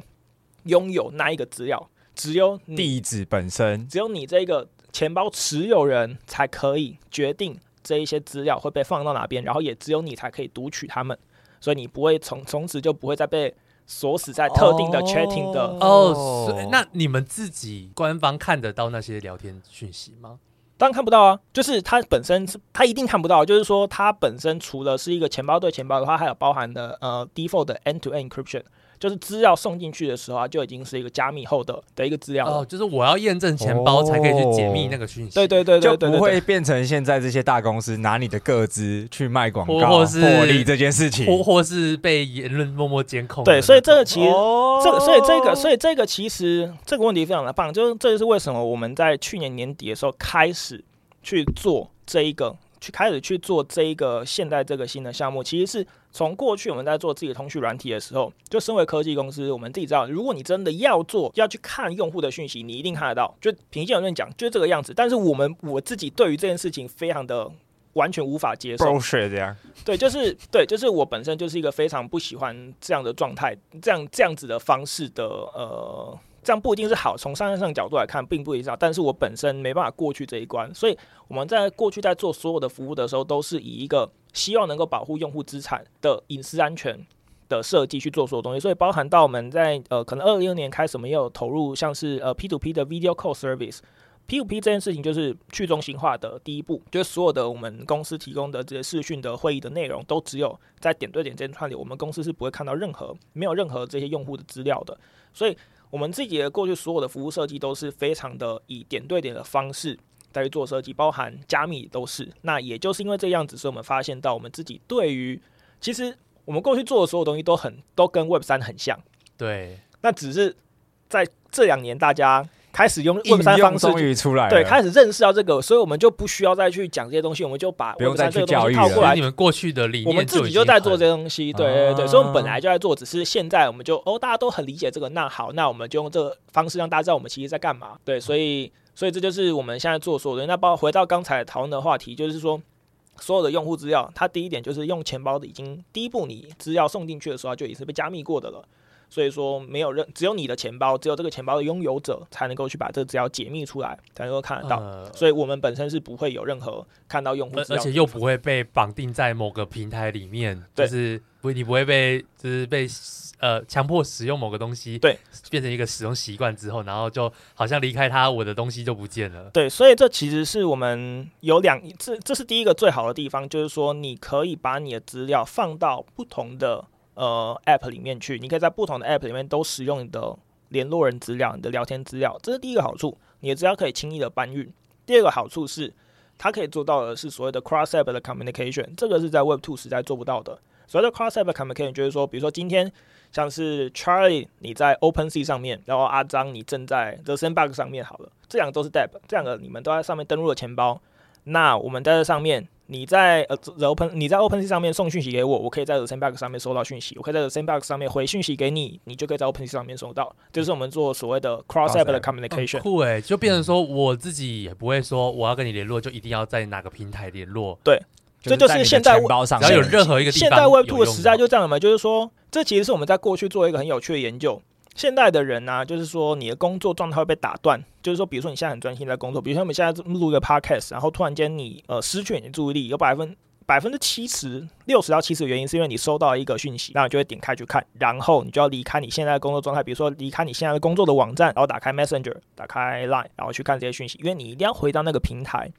拥有那一个资料，只有地址本身，只有你这个钱包持有人才可以决定。这一些资料会被放到哪边，然后也只有你才可以读取它们，所以你不会从从此就不会再被锁死在特定的 chatting 的哦。所以那你们自己官方看得到那些聊天讯息吗？当然看不到啊，就是它本身是它一定看不到，就是说它本身除了是一个钱包对钱包的话，还有包含的呃 default 的 end-to-end encryption。就是资料送进去的时候啊，就已经是一个加密后的的一个资料了。哦，就是我要验证钱包才可以去解密那个讯息。对对对对，就不会变成现在这些大公司拿你的个资去卖广告或是获利这件事情，或或是被言论默默监控。对，所以这个其实，哦、这个所以这个所以这个其实这个问题非常的棒，就是这就是为什么我们在去年年底的时候开始去做这一个。去开始去做这一个现在这个新的项目，其实是从过去我们在做自己的通讯软体的时候，就身为科技公司，我们自己知道，如果你真的要做，要去看用户的讯息，你一定看得到。就平心而论讲，就这个样子。但是我们我自己对于这件事情非常的完全无法接受。对，就是对，就是我本身就是一个非常不喜欢这样的状态，这样这样子的方式的呃。这样不一定是好，从商业上角度来看，并不一定。但是我本身没办法过去这一关，所以我们在过去在做所有的服务的时候，都是以一个希望能够保护用户资产的隐私安全的设计去做所有东西。所以包含到我们在呃，可能二零二年开始，我们也有投入像是呃 P to P 的 Video Call Service。P to P 这件事情就是去中心化的第一步，就是所有的我们公司提供的这些视讯的会议的内容，都只有在点对点之间串里，我们公司是不会看到任何没有任何这些用户的资料的，所以。我们自己的过去所有的服务设计都是非常的以点对点的方式在做设计，包含加密都是。那也就是因为这样子，所以我们发现到我们自己对于其实我们过去做的所有东西都很都跟 Web 三很像。对，那只是在这两年大家。开始用 Web 三方式，对，开始认识到这个，所以我们就不需要再去讲这些东西，我们就把 Web 三这个东西套过来。你们过去的理念，我们自己就在做这些东西，对对对，所以我们本来就在做，只是现在我们就哦，大家都很理解这个，那好，那我们就用这个方式让大家知道我们其实在干嘛。对，所以所以这就是我们现在做所有的。那包回到刚才讨论的话题，就是说所有的用户资料，它第一点就是用钱包的已经第一步，你资料送进去的时候就已经是被加密过的了。所以说没有任只有你的钱包，只有这个钱包的拥有者才能够去把这个资料解密出来，才能够看得到。呃、所以我们本身是不会有任何看到用户资料，而且又不会被绑定在某个平台里面，就是不你不会被就是被。呃，强迫使用某个东西，对，变成一个使用习惯之后，然后就好像离开它，我的东西就不见了。对，所以这其实是我们有两，这这是第一个最好的地方，就是说你可以把你的资料放到不同的呃 App 里面去，你可以在不同的 App 里面都使用你的联络人资料、你的聊天资料，这是第一个好处，你的资料可以轻易的搬运。第二个好处是，它可以做到的是所谓的 Cross App 的 Communication，这个是在 Web Two 时代做不到的。所谓的 Cross App Communication 就是说，比如说今天。像是 Charlie 你在 OpenSea 上面，然后阿张你正在 The Sandbox 上面好了，这两个都是 Depp，这两个你们都在上面登录了钱包。那我们在这上面，你在呃 The Open 你在 OpenSea 上面送讯息给我，我可以在 The Sandbox 上面收到讯息，我可以在 The Sandbox 上面回讯息给你，你就可以在 OpenSea 上面收到。这、就是我们做所谓的 Cross App 的 Communication。酷诶，就变成说我自己也不会说我要跟你联络，就一定要在哪个平台联络。对。这就是现在，只要有任何一个，现在 Web Two 的时代就这样了嘛？就是说，这其实是我们在过去做一个很有趣的研究。现代的人呢、就是说你的工作状态会被打断，就是说，比如说你现在很专心在工作，比如说我们现在录一个 Podcast，然后突然间你呃失去你的注意力，有百分百分之七十六十到七十的原因是因为你收到一个讯息，那你就会点开去看，然后你就要离开你现在的工作状态，比如说离开你现在的工作的网站，然后打开 Messenger，打开 Line，然后去看这些讯息，因为你一定要回到那个平台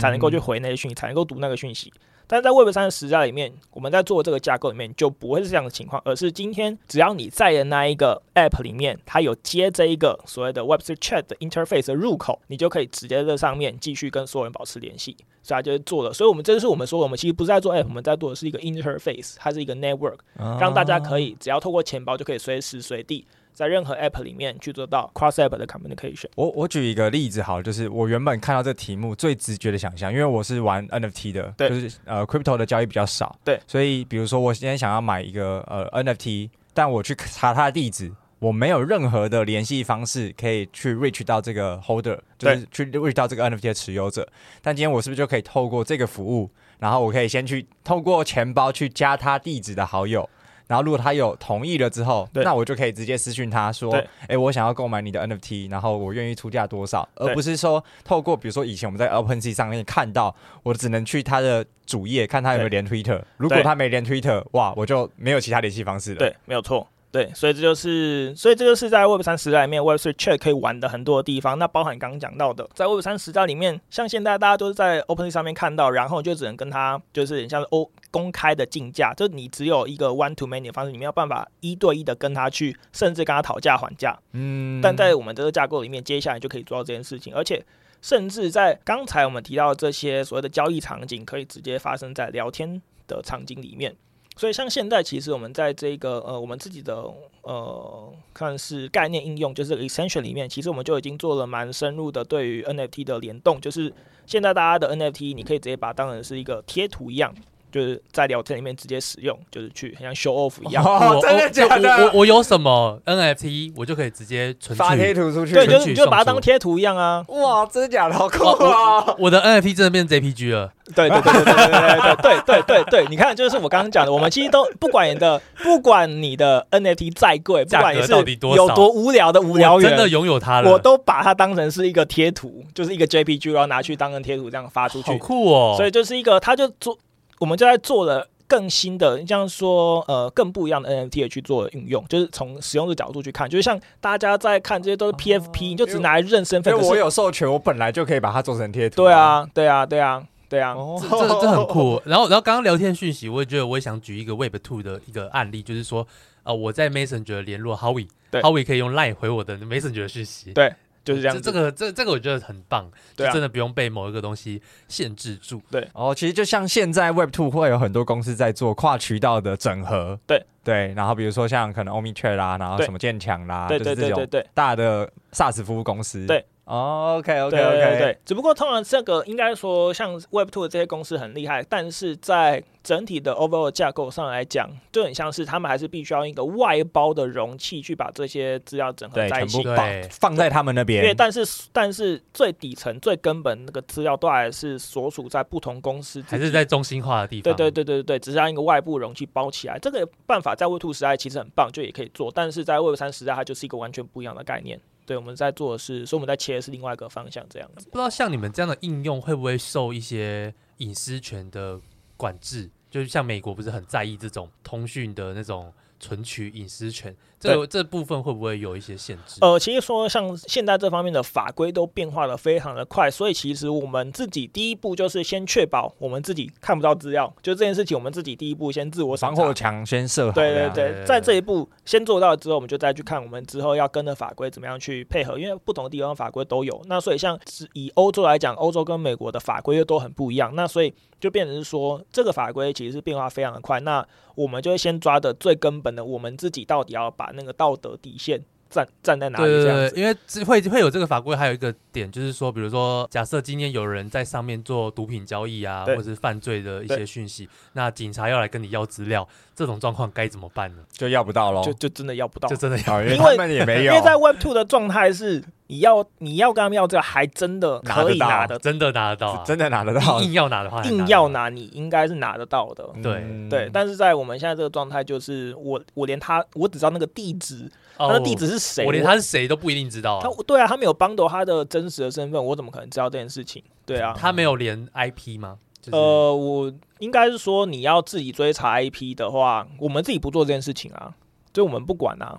才能够去回那些讯息，才能够读那个讯息。但在 Web 三的时代里面，我们在做这个架构里面就不会是这样的情况，而是今天只要你在的那一个 App 里面，它有接这一个所谓的 Web3 Chat 的 Interface 的入口，你就可以直接在上面继续跟所有人保持联系。所以它就是做了，所以我们这就是我们说，我们其实不是在做 App，我们在做的是一个 Interface，它是一个 Network，让大家可以只要透过钱包就可以随时随地。在任何 app 里面去做到 cross app 的 communication。我我举一个例子好，就是我原本看到这题目最直觉的想象，因为我是玩 NFT 的，对就是呃 crypto 的交易比较少，对，所以比如说我今天想要买一个呃 NFT，但我去查它的地址，我没有任何的联系方式可以去 reach 到这个 holder，就是去 reach 到这个 NFT 的持有者。但今天我是不是就可以透过这个服务，然后我可以先去透过钱包去加他地址的好友？然后如果他有同意了之后，那我就可以直接私讯他说：“哎，我想要购买你的 NFT，然后我愿意出价多少？”而不是说透过比如说以前我们在 OpenSea 上面看到，我只能去他的主页看他有没有连 Twitter。如果他没连 Twitter，哇，我就没有其他联系方式了。对，没有错。对，所以这就是，所以这就是在 Web 三时代里面，Web3 Chat 可以玩的很多的地方。那包含刚刚讲到的，在 Web 三时代里面，像现在大家都是在 OpenSea 上面看到，然后就只能跟他就是像是欧公开的竞价，就你只有一个 one to many 的方式，你没有办法一对一的跟他去，甚至跟他讨价还价。嗯，但在我们这个架构里面，接下来就可以做到这件事情，而且甚至在刚才我们提到的这些所谓的交易场景，可以直接发生在聊天的场景里面。所以，像现在其实我们在这个呃，我们自己的呃，看是概念应用，就是 extension 里面，其实我们就已经做了蛮深入的对于 NFT 的联动，就是现在大家的 NFT，你可以直接把它当成是一个贴图一样。就是在聊天里面直接使用，就是去像 show off 一样。哦，真的假的？我我，我有什么 NFT，我就可以直接存发贴图出去。对，就是你就把它当贴图一样啊。哇，真的假的？好酷啊！我，我的 NFT 真的变 JPG 了。对对对对对对对对对对对对，你看，就是我刚刚讲的，我们其实都不管你的，不管你的 NFT 再贵，不管你是有多无聊的无聊人，真的拥有它了，我都把它当成是一个贴图，就是一个 JPG，然后拿去当成贴图这样发出去。好酷哦！所以就是一个，他就做，我们就在做了。更新的，你像说，呃，更不一样的 NFT 去做运用，就是从使用者角度去看，就是像大家在看这些都是 PFP，、哦、你就只拿来认身份。因为我有授权，我本来就可以把它做成贴图。对啊，对啊，对啊，对啊，哦、这这这很酷。然后，然后刚刚聊天讯息，我也觉得我也想举一个 Web Two 的一个案例，就是说，呃，我在 Messenger 联络 Howie，Howie 可以用 Line 回我的 Messenger 讯息。对。就是这样，这个这这个我觉得很棒，对、啊，真的不用被某一个东西限制住。对，哦，其实就像现在 Web Two 会有很多公司在做跨渠道的整合，对。对，然后比如说像可能 OmniTrade 啦，然后什么建强啦，对对对对对，大的 SaaS 服务公司，对。哦，OK OK 对 OK，对对，只不过通常这个应该说像 Web Two 的这些公司很厉害，但是在整体的 overall 架构上来讲，就很像是他们还是必须要用一个外包的容器去把这些资料整合在一起，对，放在他们那边。因为但是但是最底层最根本那个资料都还是所属在不同公司，还是在中心化的地方。对对对对对，只是让一个外部容器包起来。这个办法在 Web Two 时代其实很棒，就也可以做，但是在 Web 三时代它就是一个完全不一样的概念。对，我们在做的是，所以我们在切的是另外一个方向，这样子。不知道像你们这样的应用会不会受一些隐私权的管制？就是像美国不是很在意这种通讯的那种存取隐私权，这个这部分会不会有一些限制？呃，其实说像现在这方面的法规都变化的非常的快，所以其实我们自己第一步就是先确保我们自己看不到资料，就这件事情我们自己第一步先自我防火墙先设好。对对对，在这一步先做到之后，我们就再去看我们之后要跟的法规怎么样去配合，因为不同的地方法规都有。那所以像以欧洲来讲，欧洲跟美国的法规又都很不一样，那所以就变成是说这个法规其实是变化非常的快。那我们就会先抓的最根本的，我们自己到底要把那个道德底线站站在哪里？这样子，因为会会有这个法规，还有一个点就是说，比如说，假设今天有人在上面做毒品交易啊，或者是犯罪的一些讯息，那警察要来跟你要资料，这种状况该怎么办呢？就要不到喽，就就真的要不到，就真的要，因为他们也没有，因为在 Web Two 的状态是。你要你要跟他们要这个，还真的可以拿的，真的拿得到，啊，真的拿得到。硬要拿的话，硬要拿，你应该是拿得到的。对对，但是在我们现在这个状态，就是我我连他，我只知道那个地址，他的地址是谁，我连他是谁都不一定知道。他对啊，他没有 bundle 他的真实的身份，我怎么可能知道这件事情？对啊，他没有连 IP 吗？呃，我应该是说，你要自己追查 IP 的话，我们自己不做这件事情啊，就我们不管啊。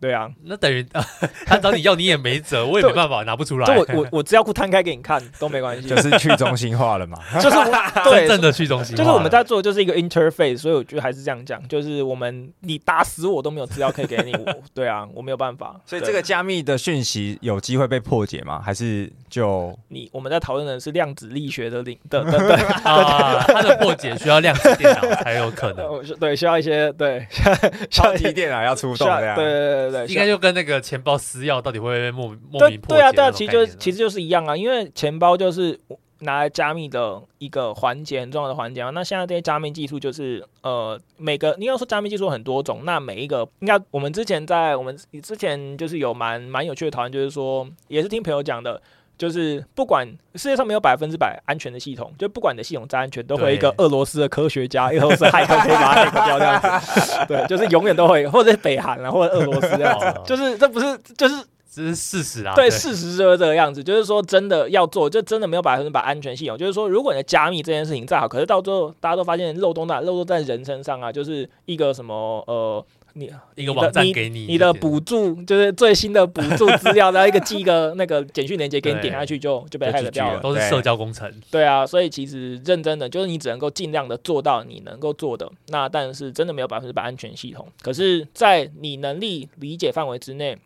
对啊，那等于 他找你要，你也没辙，我也没办法拿不出来。就我我我资料库摊开给你看 都没关系，就是去中心化了嘛，就是真正的去中心化。就是我们在做的就是一个 interface，所以我觉得还是这样讲，就是我们你打死我都没有资料可以给你，我对啊，我没有办法。所以这个加密的讯息有机会被破解吗？还是就你我们在讨论的是量子力学的领的的对啊，它的破解需要量子电脑才有可能，对，需要一些对超级电脑要出动这样，对对对。应该就跟那个钱包私钥到底会不会莫莫名破解？对啊，对啊，其实就其实就是一样啊，因为钱包就是拿来加密的一个环节，很重要的环节啊。那现在这些加密技术就是呃，每个你要说加密技术很多种，那每一个应该我们之前在我们之前就是有蛮蛮有趣的讨论，就是说也是听朋友讲的。就是不管世界上没有百分之百安全的系统，就不管你的系统再安全，都会一个俄罗斯的科学家，俄罗斯骇客可以把它骇掉这样子。对，就是永远都会，或者是北韩啊，或者俄罗斯这样子。就是这不是，就是这是事实啊。对，事实就是这个样子。就是说，真的要做，就真的没有百分之百安全系统。就是说，如果你的加密这件事情再好，可是到最后大家都发现漏洞大，漏洞在人身上啊，就是一个什么呃。你一个网站给你，你的补助就是最新的补助资料，然后一个寄一个那个简讯链接给你点下去就就被害了掉了，都是社交工程。对啊，所以其实认真的就是你只能够尽量的做到你能够做的，那但是真的没有百分之百安全系统。可是，在你能力理解范围之内，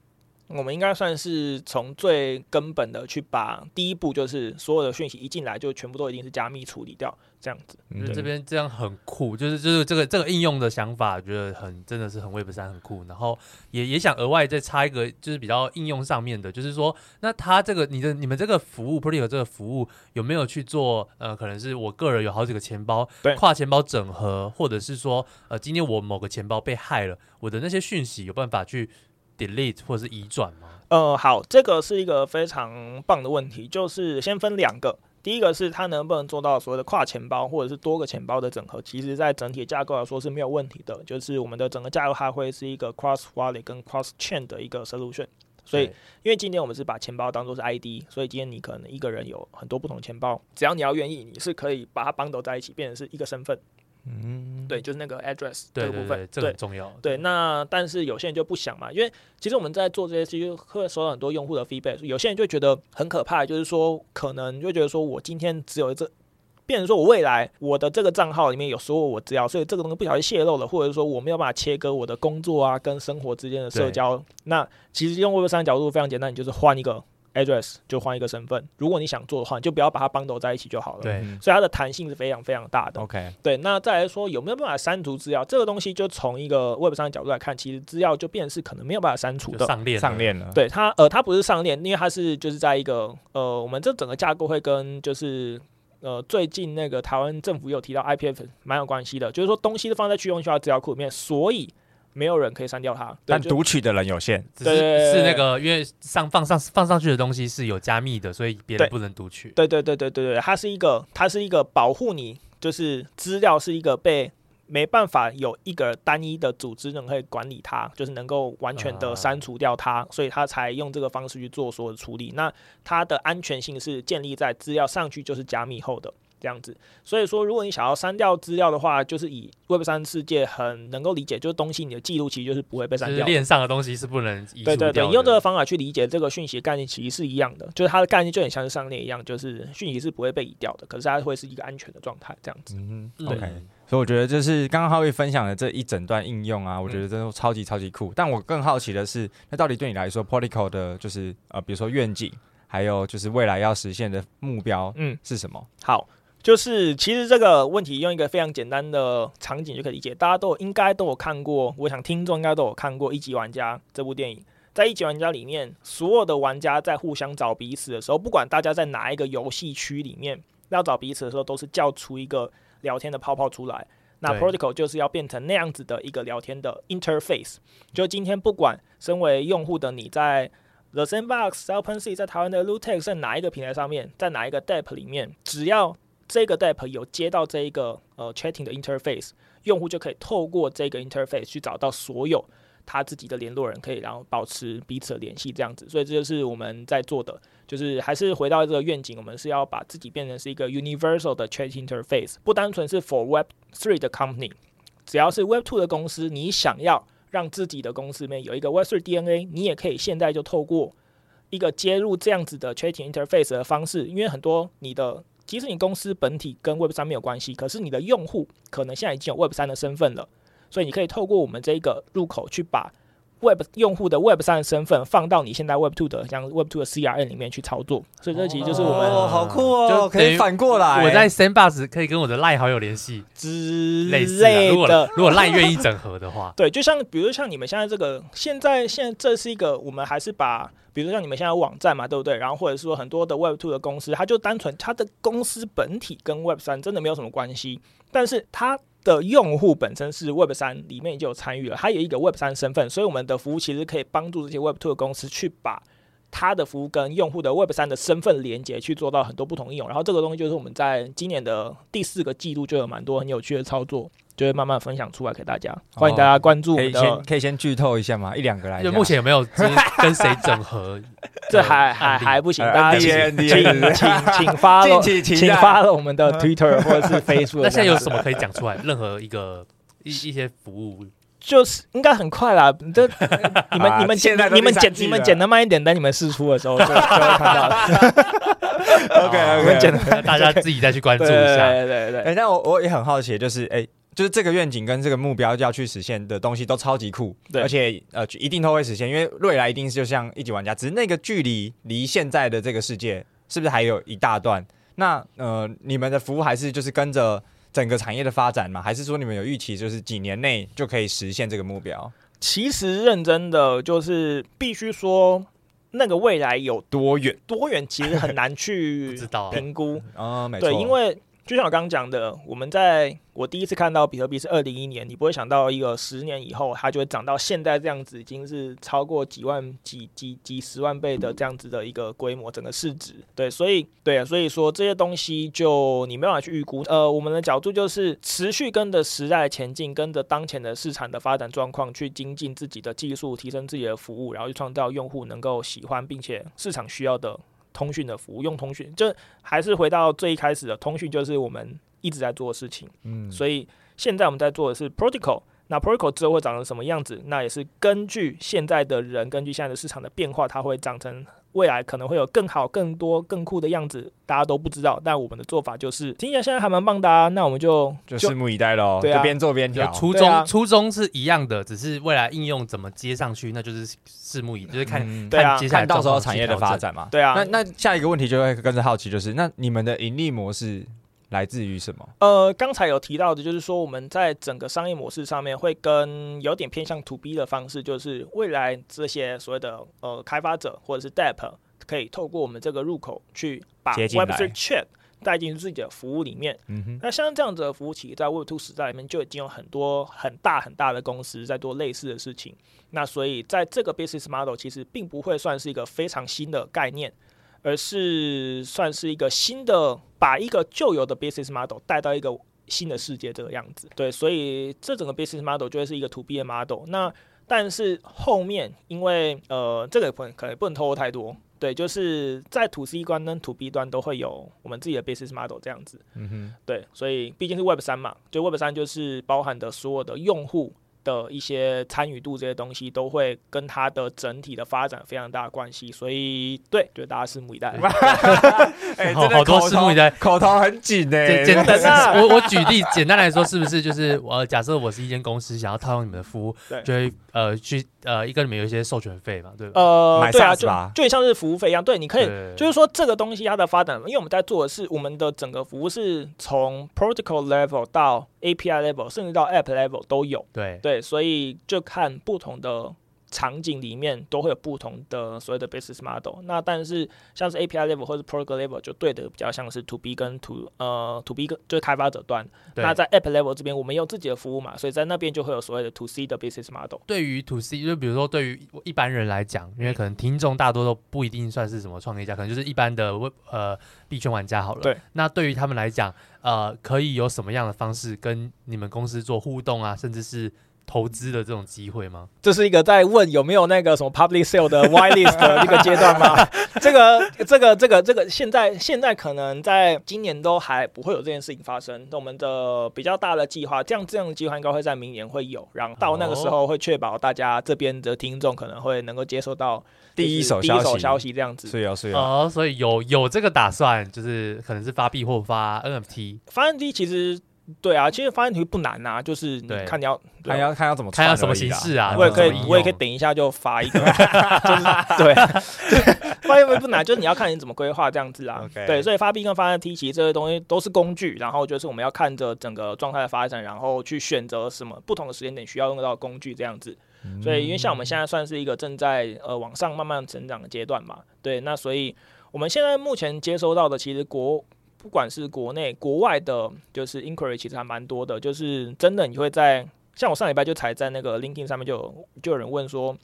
我们应该算是从最根本的去把第一步，就是所有的讯息一进来就全部都一定是加密处理掉。这样子，嗯，这边这样很酷，就是就是这个这个应用的想法，觉得很真的是很 Web 三很酷。然后也也想额外再插一个，就是比较应用上面的，就是说，那他这个你的你们这个服务 p r e t t y 这个服务有没有去做？呃，可能是我个人有好几个钱包，对，跨钱包整合，或者是说，呃，今天我某个钱包被害了，我的那些讯息有办法去 delete 或者是移转吗？呃，好，这个是一个非常棒的问题，就是先分两个。第一个是它能不能做到所谓的跨钱包或者是多个钱包的整合，其实在整体架构来说是没有问题的。就是我们的整个架构它会是一个 cross wallet 跟 cross chain 的一个 solution。所以，因为今天我们是把钱包当做是 ID，所以今天你可能一个人有很多不同钱包，只要你要愿意，你是可以把它 bundle 在一起，变成是一个身份。嗯，对，就是那个 address 这个部分，对，对，对，这个很重要。对，那但是有些人就不想嘛，因为其实我们在做这些，其实会收到很多用户的 feedback。有些人就觉得很可怕，就是说可能就觉得说我今天只有这，变成说我未来我的这个账号里面有所有我资料，所以这个东西不小心泄露了，或者是说我没有办法切割我的工作啊跟生活之间的社交。那其实用 Web 三的角度非常简单，你就是换一个 address 就换一个身份。如果你想做的话，你就不要把它 bundle 在一起就好了。对，所以它的弹性是非常非常大的。OK，对。那再来说有没有办法删除资料？这个东西就从一个 Web 上的角度来看，其实资料就变成是可能没有办法删除的。上链上链了。对它，呃，它不是上链，因为它是就是在一个呃，我们这整个架构会跟就是呃最近那个台湾政府有提到 IPF 蛮有关系的，就是说东西都放在去用需要资料库里面，所以。没有人可以删掉它，但读取的人有限。只是是那个，因为上放上放上去的东西是有加密的，所以别人不能读取。对对对对对对，它是一个，它是一个保护你，就是资料是一个被没办法有一个单一的组织能可以管理它，就是能够完全的删除掉它，所以它才用这个方式去做所有的处理。那它的安全性是建立在资料上去就是加密后的。这样子，所以说，如果你想要删掉资料的话，就是以 Web 三世界很能够理解，就是东西你的记录其实就是不会被删掉。链上的东西是不能移除掉的。对对对，你用这个方法去理解这个讯息的概念，其实是一样的，就是它的概念就很像是上链一样，就是讯息是不会被移掉的，可是它会是一个安全的状态，这样子。嗯，OK。所以我觉得就是刚刚浩宇分享的这一整段应用啊，我觉得真的超级超级酷。但我更好奇的是，那到底对你来说，Polycode 的就是呃，比如说愿景，还有就是未来要实现的目标，嗯，是什么？嗯、好。就是其实这个问题用一个非常简单的场景就可以理解，大家都应该都有看过，我想听众应该都有看过《一级玩家》这部电影。在《一级玩家》里面，所有的玩家在互相找彼此的时候，不管大家在哪一个游戏区里面要找彼此的时候，都是叫出一个聊天的泡泡出来。那 Protocol 就是要变成那样子的一个聊天的 interface。就今天不管身为用户的你在 The Sandbox、OpenSea 在台湾的 Lootex 在哪一个平台上面，在哪一个 Depp 里面，只要这个 DApp 有接到这一个呃 chatting 的 interface，用户就可以透过这个 interface 去找到所有他自己的联络人，可以然后保持彼此的联系这样子。所以这就是我们在做的，就是还是回到这个愿景，我们是要把自己变成是一个 universal 的 chat interface，不单纯是 for Web Three 的 company，只要是 Web Two 的公司，你想要让自己的公司里面有一个 Web Three DNA，你也可以现在就透过一个接入这样子的 chatting interface 的方式，因为很多你的。其实你公司本体跟 Web 三没有关系，可是你的用户可能现在已经有 Web 三的身份了，所以你可以透过我们这个入口去把。Web 用户的 Web 三的身份放到你现在 Web two 的像 Web two 的 CRN 里面去操作，所以这其实就是我们哦，好酷哦，就可以反过来，我在 Sandbox 可以跟我的赖好友联系之类的。如果如果赖愿意整合的话，对，就像比如像你们现在这个，现在现在这是一个，我们还是把，比如说像你们现在有网站嘛，对不对？然后或者是说很多的 Web two 的公司，它就单纯它的公司本体跟 Web 三真的没有什么关系，但是它。的用户本身是 Web 三里面就有参与了，他有一个 Web 三身份，所以我们的服务其实可以帮助这些 Web two 的公司去把他的服务跟用户的 Web 三的身份连接，去做到很多不同应用。然后这个东西就是我们在今年的第四个季度就有蛮多很有趣的操作。就会慢慢分享出来给大家，欢迎大家关注。可以先可以先剧透一下吗？一两个来。就目前有没有跟谁整合？这还还还不行，大家请请请请发了，请发了我们的 Twitter 或者是 Facebook。那现在有什么可以讲出来？任何一个一一些服务，就是应该很快啦。这你们你们剪你们剪你们剪的慢一点，等你们试出的时候就就会看到。OK OK，大家自己再去关注一下。对对对。哎，那我我也很好奇，就是哎。就是这个愿景跟这个目标要去实现的东西都超级酷，对，而且呃一定都会实现，因为未来一定是就像一级玩家，只是那个距离离现在的这个世界是不是还有一大段？那呃你们的服务还是就是跟着整个产业的发展吗？还是说你们有预期就是几年内就可以实现这个目标？其实认真的就是必须说那个未来有多远多远，其实很难去 评估啊，没错，对，因为就像我刚刚讲的，我们在。我第一次看到比特币是二零一一年，你不会想到一个十年以后它就会涨到现在这样子，已经是超过几万、几几几十万倍的这样子的一个规模，整个市值。对，所以对啊，所以说这些东西就你没办法去预估。呃，我们的角度就是持续跟着时代前进，跟着当前的市场的发展状况去精进自己的技术，提升自己的服务，然后去创造用户能够喜欢并且市场需要的通讯的服务。用通讯就还是回到最一开始的通讯，就是我们。一直在做的事情，嗯，所以现在我们在做的是 Protocol，那 Protocol 之后会长成什么样子？那也是根据现在的人，根据现在的市场的变化，它会长成未来可能会有更好、更多、更酷的样子，大家都不知道。但我们的做法就是，听起来现在还蛮棒的啊，那我们就就拭目以待喽。对啊，就边做边调。初衷初衷是一样的，只是未来应用怎么接上去，那就是拭目以，就是看、嗯、看接下来看到时候产业的发展嘛。对啊，那那下一个问题就会跟着好奇，就是那你们的盈利模式来自于什么？呃，刚才有提到的，就是说我们在整个商业模式上面会跟有点偏向 To B 的方式，就是未来这些所谓的呃开发者或者是 DEP 可以透过我们这个入口去把 Web3 Chat 带进自己的服务里面。嗯哼。那像这样子的服务器，在 Web2 时代里面就已经有很多很大很大的公司在做类似的事情。那所以在这个 Business Model 其实并不会算是一个非常新的概念。而是算是一个新的，把一个旧有的 business model 带到一个新的世界这个样子。对，所以这整个 business model 就会是一个 to B 的 model。那但是后面因为呃这个可能可能不能透露太多。对，就是在 to C 端跟 to B 端都会有我们自己的 business model 这样子。嗯哼。对，所以毕竟是 Web 三嘛，就 Web 三就是包含的所有的用户。的一些参与度，这些东西都会跟它的整体的发展非常大的关系，所以对，就大家拭目以待。哎，好多拭目以待，口头很紧呢。简单 啊，我我举例，简单来说，是不是就是我假设我是一间公司，想要套用你们的服务，就会呃去呃一个里面有一些授权费嘛，对吧？呃，对啊，就就像是服务费一样，对，你可以就是说这个东西它的发展，因为我们在做的是我们的整个服务是从 protocol level 到 API level，甚至到 App level 都有，对所以就看不同的场景里面都会有不同的所谓的 business model。那但是像是 API level 或者 protocol level 就对的比较像是 to B 跟 to 呃 to B 跟就是开发者端。那在 App level 这边，我们有自己的服务嘛，所以在那边就会有所谓的 to C 的 business model。对于 to C，就比如说对于一般人来讲，因为可能听众大多都不一定算是什么创业家，可能就是一般的呃币圈玩家好了。对。那对于他们来讲，呃，可以有什么样的方式跟你们公司做互动啊，甚至是投资的这种机会吗？这是一个在问有没有那个什么 public sale 的 whitelist 的一个阶段吗？这个、这个、这个、这个，现在现在可能在今年都还不会有这件事情发生。那我们的比较大的计划，这样这样的计划应该会在明年会有，然后到那个时候会确保大家这边的听众可能会能够接收到第一手第一手消息，这样子。是啊是有哦，所以有有这个打算，就是可能是发币或发 NFT。发 NFT 其实。对啊，其实发 NFT 不难呐、啊，就是你看你要看要看要怎么看要什么形式啊，我也可以我也可以等一下就发一个，就是对，发 NFT 不难，就是你要看你怎么规划这样子啊。对，所以发币跟发 NFT 其实这些东西都是工具，然后就是我们要看着整个状态的发展，然后去选择什么不同的时间点需要用到的工具这样子。所以因为像我们现在算是一个正在呃往上慢慢成长的阶段嘛，对，那所以我们现在目前接收到的其实国。不管是国内国外的，就是 inquiry 其实还蛮多的，就是真的你会在像我上礼拜就才在那个 LinkedIn 上面就有就有人问说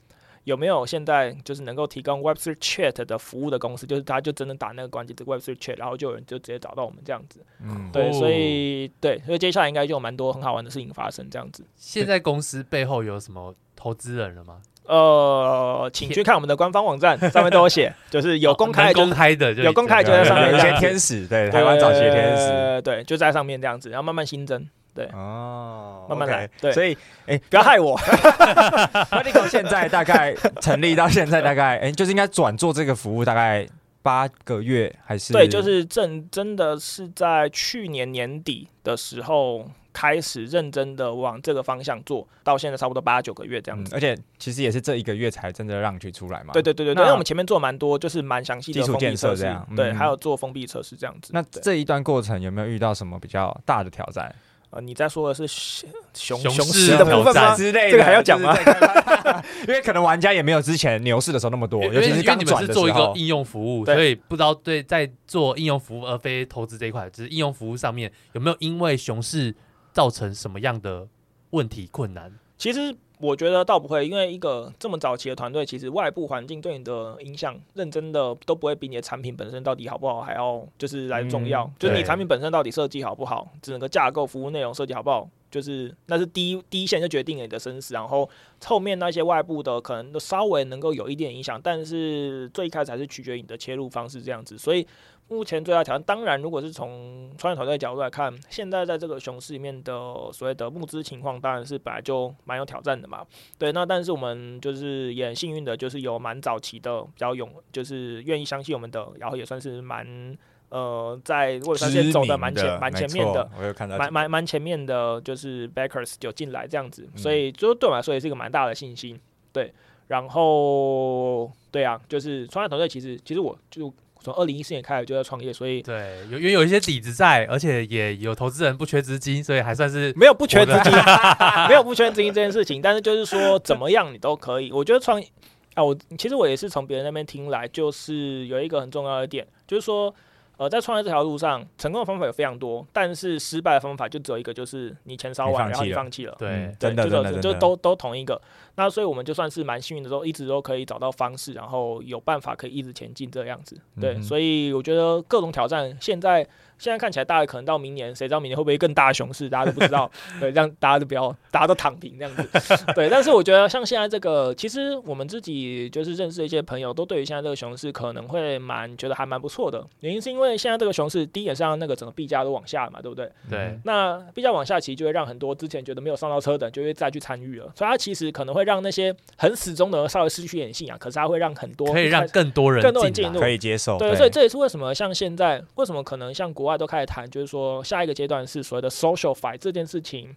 有没有现在就是能够提供 Web3 Chat 的服务的公司，就是他就真的打那个关键字 Web3 Chat，然后就有人就直接找到我们这样子。嗯，对，所以对，所以接下来应该就有蛮多很好玩的事情发生这样子。现在公司背后有什么投资人了吗？呃，请去看我们的官方网站，上面都有写，就是有公开、公开的，有公开就在上面。有些天使，对，台湾早期的天使，对，就在上面这样子，然后慢慢新增，对，哦，慢慢来，对，所以，哎，不要害我。Polygo 现在大概成立到现在大概，哎，就是应该转做这个服务大概八个月，还是？对，就是正真的是在去年年底的时候。开始认真的往这个方向做，到现在差不多八九个月这样子，嗯，而且其实也是这一个月才真的让去出来嘛。对对对对，因为我们前面做蛮多，就是蛮详细的基础建设这样，嗯、对，还有做封闭测试这样子。那这一段过程有没有遇到什么比较大的挑战？呃，你在说的是熊熊市的部分吗？之类的，这个还要讲吗？因为可能玩家也没有之前牛市的时候那么多，尤其是刚转的时候。因为你们是做一个应用服务，所以不知道对在做应用服务而非投资这一块，只是应用服务上面有没有因为熊市。造成什么样的问题困难？其实我觉得倒不会，因为一个这么早期的团队，其实外部环境对你的影响，认真的都不会比你的产品本身到底好不好还要就是来重要。嗯、就是你产品本身到底设计好不好，整个架构、服务内容设计好不好，就是那是第一第一线就决定了你的生死，然后后面那些外部的可能都稍微能够有一点影响，但是最一开始还是取决于你的切入方式这样子。所以目前最大挑战，当然如果是从创业团队角度来看，现在在这个熊市里面的所谓的募资情况，当然是本来就蛮有挑战的嘛。对，那但是我们就是也很幸运的，就是有蛮早期的比较勇，就是愿意相信我们的，然后也算是蛮。呃，在或者先走的蛮前蛮前面的，蛮蛮蛮前面的，就是 backers 就进来这样子，所以就对我来说也是一个蛮大的信心。对，然后对啊，就是创业团队其实其实我就从二零一四年开始就在创业，所以对有因为有一些底子在，而且也有投资人不缺资金，所以还算是 没有不缺资金，没有不缺资金这件事情。但是就是说怎么样你都可以，我觉得创啊，我其实我也是从别人那边听来，就是有一个很重要的点，就是说。呃，在创业这条路上，成功的方法有非常多，但是失败的方法就只有一个，就是你钱烧完，然后你放弃了。对，对，真的，就都都同一个。那所以我们就算是蛮幸运的，都一直都可以找到方式，然后有办法可以一直前进这样子。对，嗯、所以我觉得各种挑战现在。现在看起来，大概可能到明年，谁知道明年会不会更大的熊市，大家都不知道。对，这样大家都不要，大家都躺平这样子。对，但是我觉得像现在这个，其实我们自己就是认识的一些朋友，都对于现在这个熊市可能会蛮觉得还蛮不错的。原因是因为现在这个熊市，第一也是让那个整个币价都往下嘛，对不对？对。那币价往下，其实就会让很多之前觉得没有上到车的人，就会再去参与了。所以它其实可能会让那些很死忠的人稍微失去一点信仰，可是它会让很多可以让更多人更多人进入，可以接受。对，所以这也是为什么像现在，为什么可能像国外都开始谈，就是。说下一个阶段是所谓的 social f i g h t 这件事情，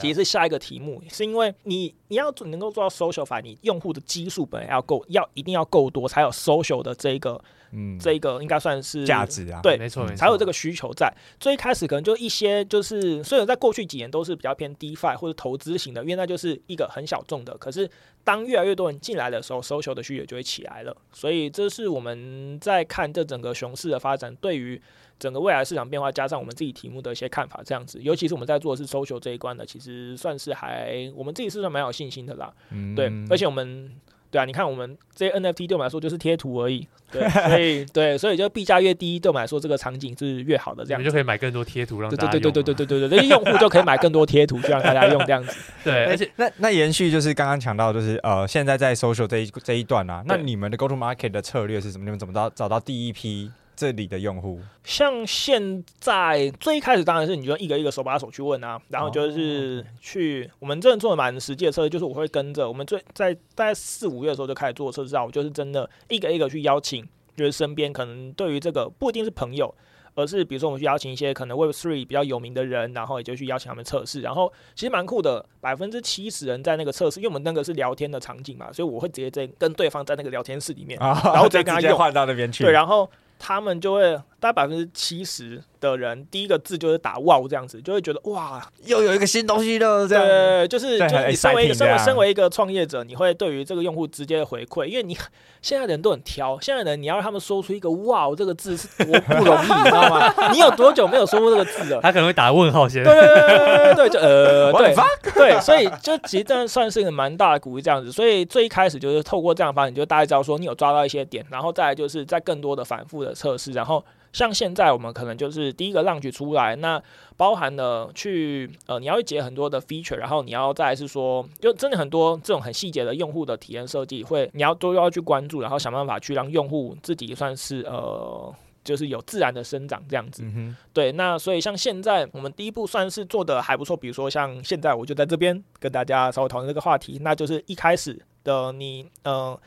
其实是下一个题目，是因为你你要能够做到 SocialFi，你用户的基数本来要够，要一定要够多，才有 social 的这一个，嗯，这一个应该算是价值啊，对，没错，没错，才有这个需求在。最开始可能就一些就是，虽然在过去几年都是比较偏 DeFi 或者投资型的，因为那就是一个很小众的，可是当越来越多人进来的时候，social 的需求就会起来了。所以这是我们在看这整个熊市的发展，对于。整个未来市场变化，加上我们自己题目的一些看法，这样子，尤其是我们在做的是 social 这一关的，其实算是还我们自己是算蛮有信心的啦。嗯，对，而且我们对啊，你看我们这些 NFT 对我们来说就是贴图而已，对，所以 对，所以就币价越低，对我们来说这个场景是越好的，这样子就可以买更多贴图让大家用。对对对对对对对对，这些用户就可以买更多贴图，就让大家用这样子。对，而且那那延续就是刚刚讲到，就是呃，现在在 social 这一这一段啊，那你们的 go to market 的策略是什么？你们怎么找找到第一批？这里的用户，像现在最开始当然是你就一个一个手把手去问啊，然后就是去、哦、我们真的做的蛮实际的测试，就是我会跟着我们最在大概四五月的时候就开始做测试啊，我就是真的一个一个去邀请，就是身边可能对于这个不一定是朋友，而是比如说我们去邀请一些可能 Web Three 比较有名的人，然后也就去邀请他们测试，然后其实蛮酷的，百分之七十人在那个测试，因为我们那个是聊天的场景嘛，所以我会直接在跟对方在那个聊天室里面，哦、然后直接跟他换到那边去，对，然后。他们就会大概百分之七十的人，第一个字就是打 “wow” 这样子，就会觉得哇，又有一个新东西了。这样对，就是就是你身为一个身为身为一个创业者，你会对于这个用户直接的回馈，因为你现在人都很挑，现在人你要让他们说出一个 “wow” 这个字是多不容易，你知道吗？你有多久没有说过这个字了？他可能会打问号先。对对对对对，就呃，对对，所以就其实这算是一个蛮大的鼓励这样子。所以最一开始就是透过这样的方式，你就大概知道说你有抓到一些点，然后再来就是在更多的反复的测试，然后。像现在我们可能就是第一个 launch 出来，那包含了去呃你要去解很多的 feature，然后你要再是说，就真的很多这种很细节的用户的体验设计，会你要都要去关注，然后想办法去让用户自己算是呃就是有自然的生长这样子。嗯、对，那所以像现在我们第一步算是做的还不错，比如说像现在我就在这边跟大家稍微讨论这个话题，那就是一开始的你呃，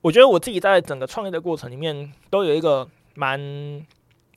我觉得我自己在整个创业的过程里面都有一个蛮。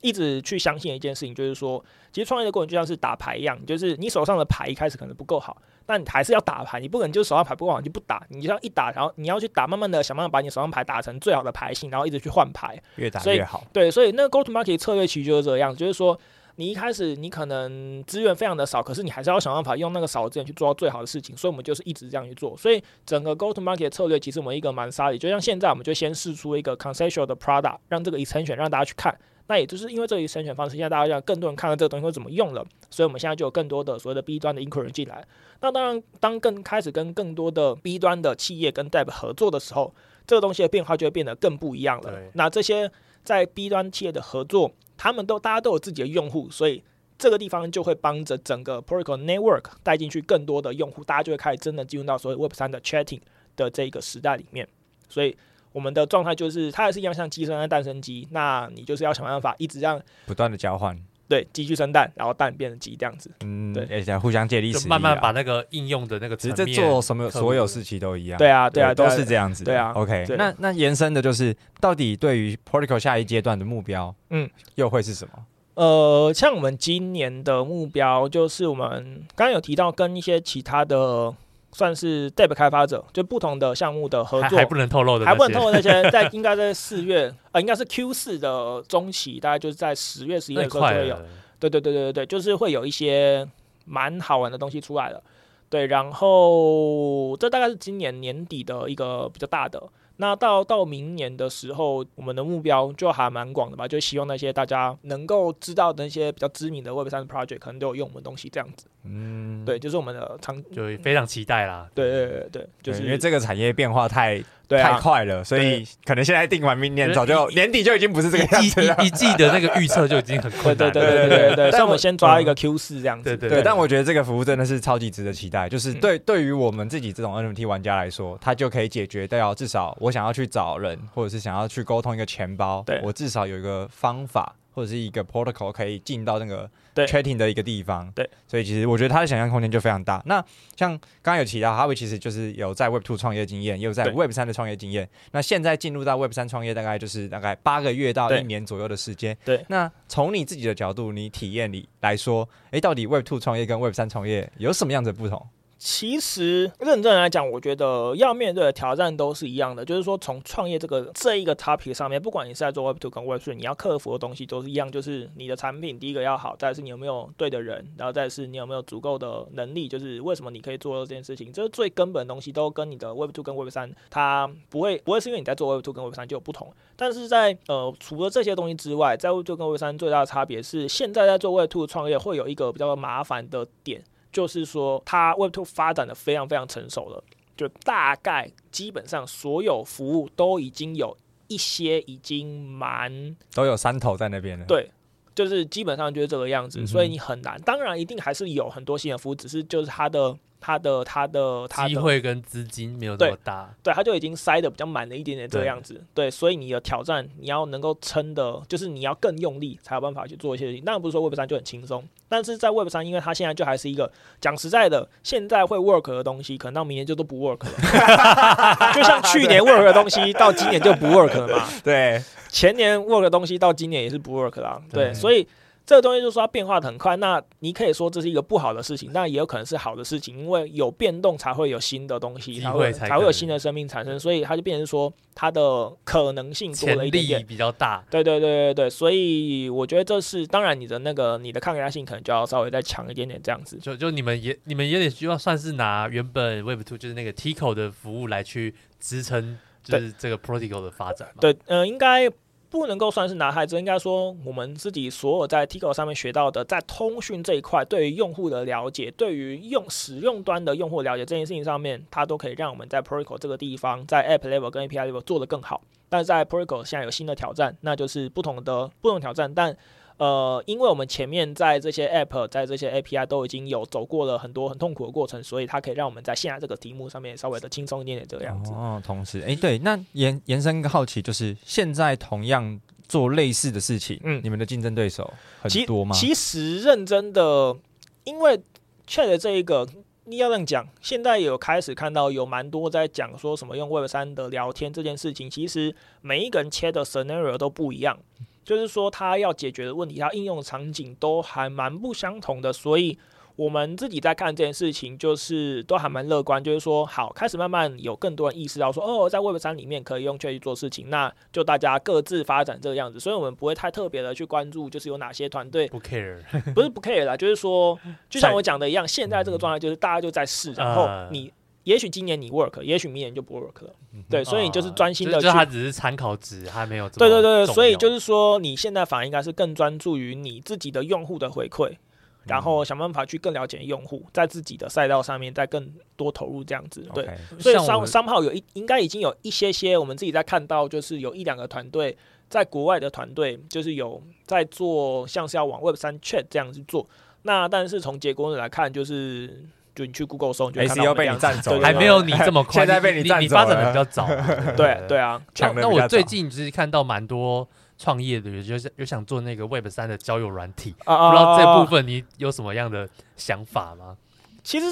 一直去相信一件事情，就是说，其实创业的过程就像是打牌一样，就是你手上的牌一开始可能不够好，但你还是要打牌，你不可能就手上牌不够好你就不打，你就要一打，然后你要去打，慢慢的想办法把你手上牌打成最好的牌型，然后一直去换牌，越打越好。对，所以那个 go to market 策略其实就是这样，就是说，你一开始你可能资源非常的少，可是你还是要想办法用那个少的资源去做到最好的事情，所以我们就是一直这样去做。所以整个 go to market 策略其实我们一个蛮 solid，就像现在我们就先试出一个 conceptual 的 product，让这个 extension 让大家去看。那也就是因为这一筛选方式，现在大家让更多人看到这个东西会怎么用了，所以我们现在就有更多的所谓的 B 端的 inquiry 进来。那当然，当更开始跟更多的 B 端的企业跟 Dev 合作的时候，这个东西的变化就会变得更不一样了。那这些在 B 端企业的合作，他们都大家都有自己的用户，所以这个地方就会帮着整个 Protocol Network 带进去更多的用户，大家就会开始真的进入到所谓 Web 三的 Chatting 的这个时代里面。所以我们的状态就是，它还是一样像鸡生蛋，蛋生鸡，那你就是要想办法一直让不断的交换。对，鸡去生蛋，然后蛋变成鸡这样子。嗯，对，而且互相借力使力，慢慢把那个应用的那个，其实在做什么所有事情都一样。对啊，对啊，都是这样子。对啊，OK。那那延伸的就是，到底对于 Protocol 下一阶段的目标，嗯，又会是什么？呃，像我们今年的目标，就是我们刚刚有提到跟一些其他的。算是 DEP 开发者，就不同的项目的合作还，不能透露的，还不能透露那些，在应该在四月，呃，应该是 Q 四的中期，大概就是在十月、十一月的时候就会有，对对对对对，就是会有一些蛮好玩的东西出来了，对，然后这大概是今年年底的一个比较大的。那到到明年的时候，我们的目标就还蛮广的吧，就希望那些大家能够知道的那些比较知名的 Web 三 project，可能都有用我们东西这样子。嗯，对，就是我们的长，就非常期待啦。对对对对，就是因为这个产业变化太。对啊、太快了，所以可能现在定完，明年早就年底就已经不是这个样子了。一季的那个预测就已经很困难。对对对对对对，所以我们先抓一个 Q 四这样子。对对对。但我觉得这个服务真的是超级值得期待，就是对对于我们自己这种 NFT 玩家来说，它就可以解决掉至少我想要去找人，或者是想要去沟通一个钱包，我至少有一个方法。或者是一个 protocol 可以进到那个 chatting 的一个地方，对，所以其实我觉得他的想象空间就非常大。那像刚刚有提到，哈维其实就是有在 Web Two 创业经验，也有在 Web 三的创业经验。那现在进入到 Web 三创业，大概就是大概八个月到一年左右的时间。对，那从你自己的角度，你体验里来说，诶，到底 Web Two 创业跟 Web 三创业有什么样子的不同？其实认真来讲，我觉得要面对的挑战都是一样的，就是说从创业这个这一个 topic 上面，不管你是在做 Web 2跟 Web 3，你要克服的东西都是一样，就是你的产品第一个要好，再是你有没有对的人，然后再是你有没有足够的能力，就是为什么你可以做到这件事情，这是最根本的东西，都跟你的 Web 2跟 Web 3它不会不会是因为你在做 Web 2跟 Web 3就有不同，但是在呃除了这些东西之外，在 Web 2跟 Web 3最大的差别是，现在在做 Web 2创业会有一个比较麻烦的点。就是说，它 Web2 发展的非常非常成熟了，就大概基本上所有服务都已经有一些已经蛮都有山头在那边了。对，就是基本上就是这个样子，所以你很难。当然，一定还是有很多新的服务，只是就是它的。他的他的他的机会跟资金没有那么大，对，他就已经塞的比较满了一点点这个样子，对，对，所以你的挑战你要能够撑的，就是你要更用力才有办法去做一些事情。当然不是说 Web 三就很轻松，但是在 Web 三，因为它现在就还是一个讲实在的，现在会 work 的东西，可能到明年就都不 work 了。就像去年 work 的东西，到今年就不 work 了嘛。对，前年 work 的东西到今年也是不 work 了。对，所以。这个东西就是说它变化的很快，那你可以说这是一个不好的事情，但也有可能是好的事情，因为有变动才会有新的东西，才会才会有新的生命产生，所以它就变成说它的可能性多了一点点，比较大。对对对对对，所以我觉得这是当然，你的那个你的抗压性可能就要稍微再强一点点这样子。就就你们也你们也得需要算是拿原本 Web Two 就是那个 Tico 的服务来去支撑，就是这个 Protocol 的发展嘛。对，嗯、呃，应该。不能够算是男孩子，应该说我们自己所有在 Tico 上面学到的，在通讯这一块，对于用户的了解，对于用使用端的用户了解这件事情上面，它都可以让我们在 Protocol 这个地方，在 App Level 跟 API Level 做得更好。但是在 Protocol 现在有新的挑战，那就是不同的不同挑战，但。呃，因为我们前面在这些 App，在这些 API 都已经有走过了很多很痛苦的过程，所以它可以让我们在现在这个题目上面稍微的轻松一点点这个样子。哦，同时，哎，对，那延延伸一个好奇，就是现在同样做类似的事情，嗯，你们的竞争对手很多吗？其，其实认真的，因为 Chat 这一个，你要这样讲，现在有开始看到有蛮多在讲说什么用 Web 三的聊天这件事情，其实每一个人切的 scenario 都不一样。就是说，他要解决的问题，他应用的场景都还蛮不相同的，所以我们自己在看这件事情，就是都还蛮乐观。就是说，好，开始慢慢有更多人意识到说，哦，在 Web 三里面可以用 Chat 去做事情，那就大家各自发展这个样子。所以我们不会太特别的去关注，就是有哪些团队不 care，不是不 care 啦，就是说，就像我讲的一样，现在这个状态就是大家就在试，然后你。也许今年你 work，也许明年就不 work 了。嗯、对，所以你就是专心的去。就它只是参考值，还没有。对对对，所以就是说，你现在反而应该是更专注于你自己的用户的回馈，嗯、然后想办法去更了解用户，在自己的赛道上面再更多投入这样子。对，Okay. 所以商商号有一应该已经有一些些，我们自己在看到，就是有一两个团队在国外的团队就是有在做，像是要往 Web 三 Chat 这样子做。那但是从结果来看，就是就你去 Google 搜，就看到被你占走，还没有你这么快，现在被你占走，你发展的比较早。对对啊，那我最近就是看到蛮多创业的，就是有想做那个 Web 三的交友软体，不知道这部分你有什么样的想法吗？其实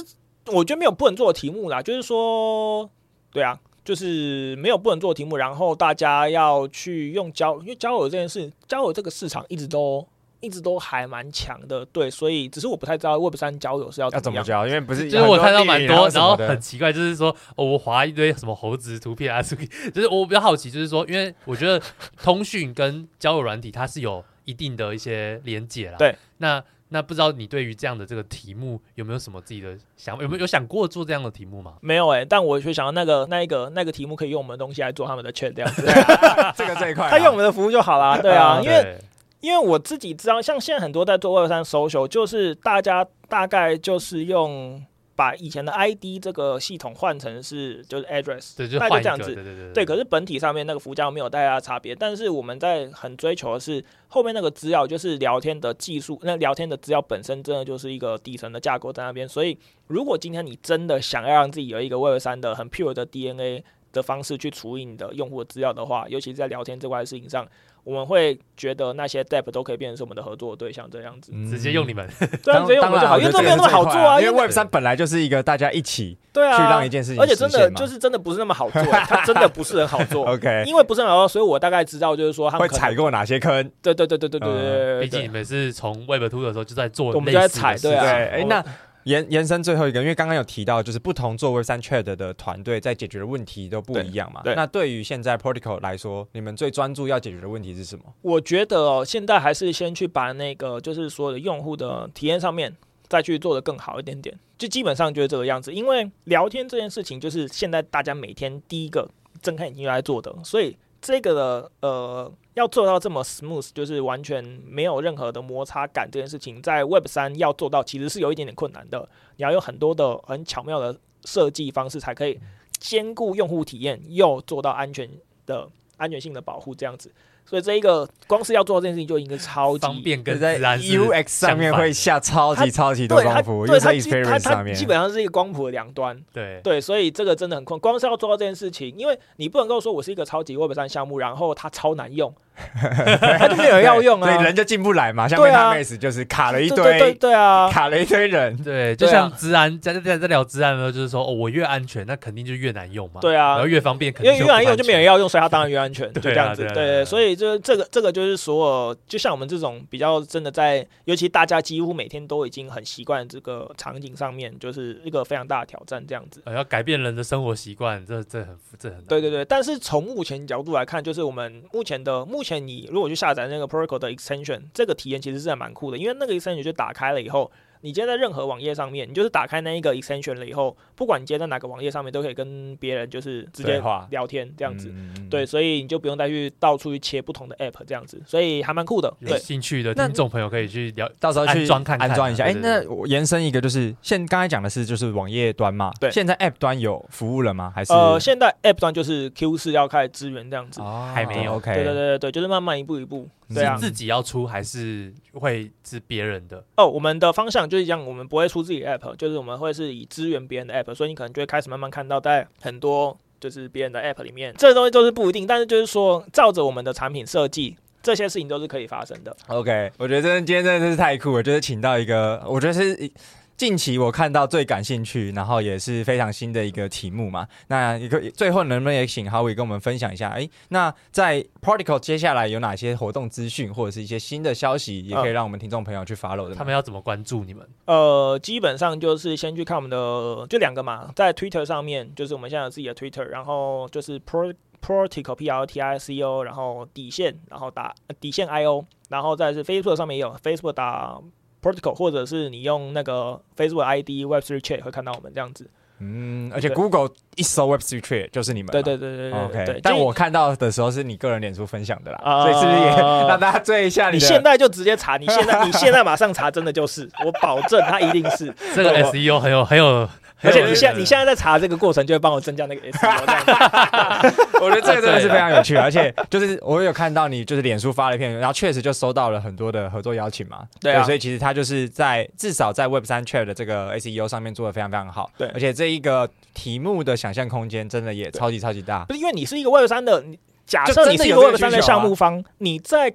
我觉得没有不能做的题目啦，就是说，对啊，就是没有不能做的题目，然后大家要去用交，因为交友这件事，交友这个市场一直都。一直都还蛮强的，对，所以只是我不太知道 Web 三交友是要怎么，要怎么交，因为不是，就是我看到蛮多，然后很奇怪，就是说，哦，我划一堆什么猴子图片啊，就是我比较好奇，就是说，因为我觉得通讯跟交友软体它是有一定的一些连结啦。对，那那不知道你对于这样的这个题目有没有什么自己的想法？有没有有想过做这样的题目吗？没有哎、欸，但我却想到那个那一个那个题目可以用我们的东西来做他们的 chat 这样子，这个这一块，他用我们的服务就好啦，对啊，因为。因为我自己知道，像现在很多在做 Web 三 social，就是大家大概就是用把以前的 ID 这个系统换成是就是 address，对，就换这样子，对对对，对，对。可是本体上面那个浮交没有太大差别，但是我们在很追求的是后面那个资料，就是聊天的技术，那聊天的资料本身真的就是一个底层的架构在那边。所以如果今天你真的想要让自己有一个 Web 三的很 pure 的 DNA 的方式去处理你的用户资料的话，尤其是在聊天这块事情上。我们会觉得那些 Depp 都可以变成是我们的合作的对象，这样子直接用你们，对，直接用我们就好，因为这没有那么好做啊。因为 Web 三本来就是一个大家一起对啊，去让一件事情，而且真的就是真的不是那么好做，它真的不是很好做。OK，因为不是很好做，所以我大概知道就是说他们会踩过哪些坑。对对对对对对对，毕竟你们是从 Web Two 的时候就在做，我们就在踩，对啊。哎，那。延延伸最后一个，因为刚刚有提到，就是不同做 Web 三 Chat 的团队在解决的问题都不一样嘛。对。那对于现在 Protocol 来说，你们最专注要解决的问题是什么？我觉得哦，现在还是先去把那个就是所有的用户的体验上面再去做的更好一点点，就基本上就是这个样子。因为聊天这件事情，就是现在大家每天第一个睁开眼睛就来做的，所以这个的呃。要做到这么 smooth，就是完全没有任何的摩擦感，这件事情在 Web 三要做到，其实是有一点点困难的。你要有很多的很巧妙的设计方式，才可以兼顾用户体验，又做到安全的安全性的保护，这样子。所以这一个光是要做这件事情就应该超级方便，跟在 UX 上面会下超级超级多功夫，对它基它它基本上是一个光谱的两端，对对，所以这个真的很困。光是要做到这件事情，因为你不能够说我是一个超级 Web 三项目，然后它超难用。他就没有人要用啊，所以人就进不来嘛。像 MetaMask 就是卡了一堆，对对对啊，卡了一堆人。对，就像治安，在在在聊治安的时候，就是说，哦，我越安全，那肯定就越难用嘛。对啊，然后越方便，因为越难用就没人要用，所以它当然越安全，就这样子。对对，所以就这个这个就是所有，就像我们这种比较真的在，尤其大家几乎每天都已经很习惯这个场景上面，就是一个非常大的挑战，这样子。要改变人的生活习惯，这这很这很对对，但是从目前角度来看，就是我们目前的目前，你如果去下载那个 Protocol 的 extension，这个体验其实是还蛮酷的，因为那个 extension 就打开了以后。你今天在任何网页上面，你就是打开那一个 extension 了以后，不管你今天在哪个网页上面，都可以跟别人就是直接聊天这样子。对，所以你就不用再去到处去切不同的 app 这样子，所以还蛮酷的。有兴趣的听众朋友可以去聊，到时候去安装看看，安装一下。哎，那我延伸一个，就是现刚才讲的是就是网页端嘛？对。现在 app 端有服务了吗？还是？呃，现在 app 端就是 Q 四要开始支援这样子。哦，还没有。OK。对对对对对，就是慢慢一步一步。对啊，自己要出还是会是别人的？哦，我们的方向就是这样，我们不会出自己的 app，就是我们会是以支援别人的 app，所以你可能就会开始慢慢看到在很多就是别人的 app 里面，这些东西都是不一定，但是就是说照着我们的产品设计，这些事情都是可以发生的。OK，我觉得真的今天真的是太酷了，就是请到一个，我觉得是。近期我看到最感兴趣，然后也是非常新的一个题目嘛。那一个最后能不能也请 Howie 跟我们分享一下？哎，那在 Portico 接下来有哪些活动资讯，或者是一些新的消息，也可以让我们听众朋友去 follow 的。他们要怎么关注你们？呃，基本上就是先去看我们的，就两个嘛，在 Twitter 上面，就是我们现在有自己的 Twitter，然后就是 Portico P R T I C O，然后底线，然后打底线 I O，然后再是 Facebook 上面也有 Facebook 打。Portico 或者是你用那个 Facebook ID Web3 Chat 会看到我们这样子。嗯，而且 Google 一搜 Web3 Chat 就是你们。对对对对对。OK，但我看到的时候是你个人脸书分享的啦，所以是不是也让大家追一下你？你现在就直接查，你现在你现在马上查，真的就是，我保证它一定是。这个 SEO 很有很有。而且你现在你现在在查这个过程，就会帮我增加那个 SEO。我觉得这个真的是非常有趣，而且就是我有看到你就是脸书发了一篇，然后确实就收到了很多的合作邀请嘛。对啊，所以其实他就是在至少在 Web 三 Chat 的这个 SEO 上面做的非常非常好。对，而且这一个题目的想象空间真的也超级超级大。不是因为你是一个 Web 三的，假设你是一个 Web 三的项目方，你在。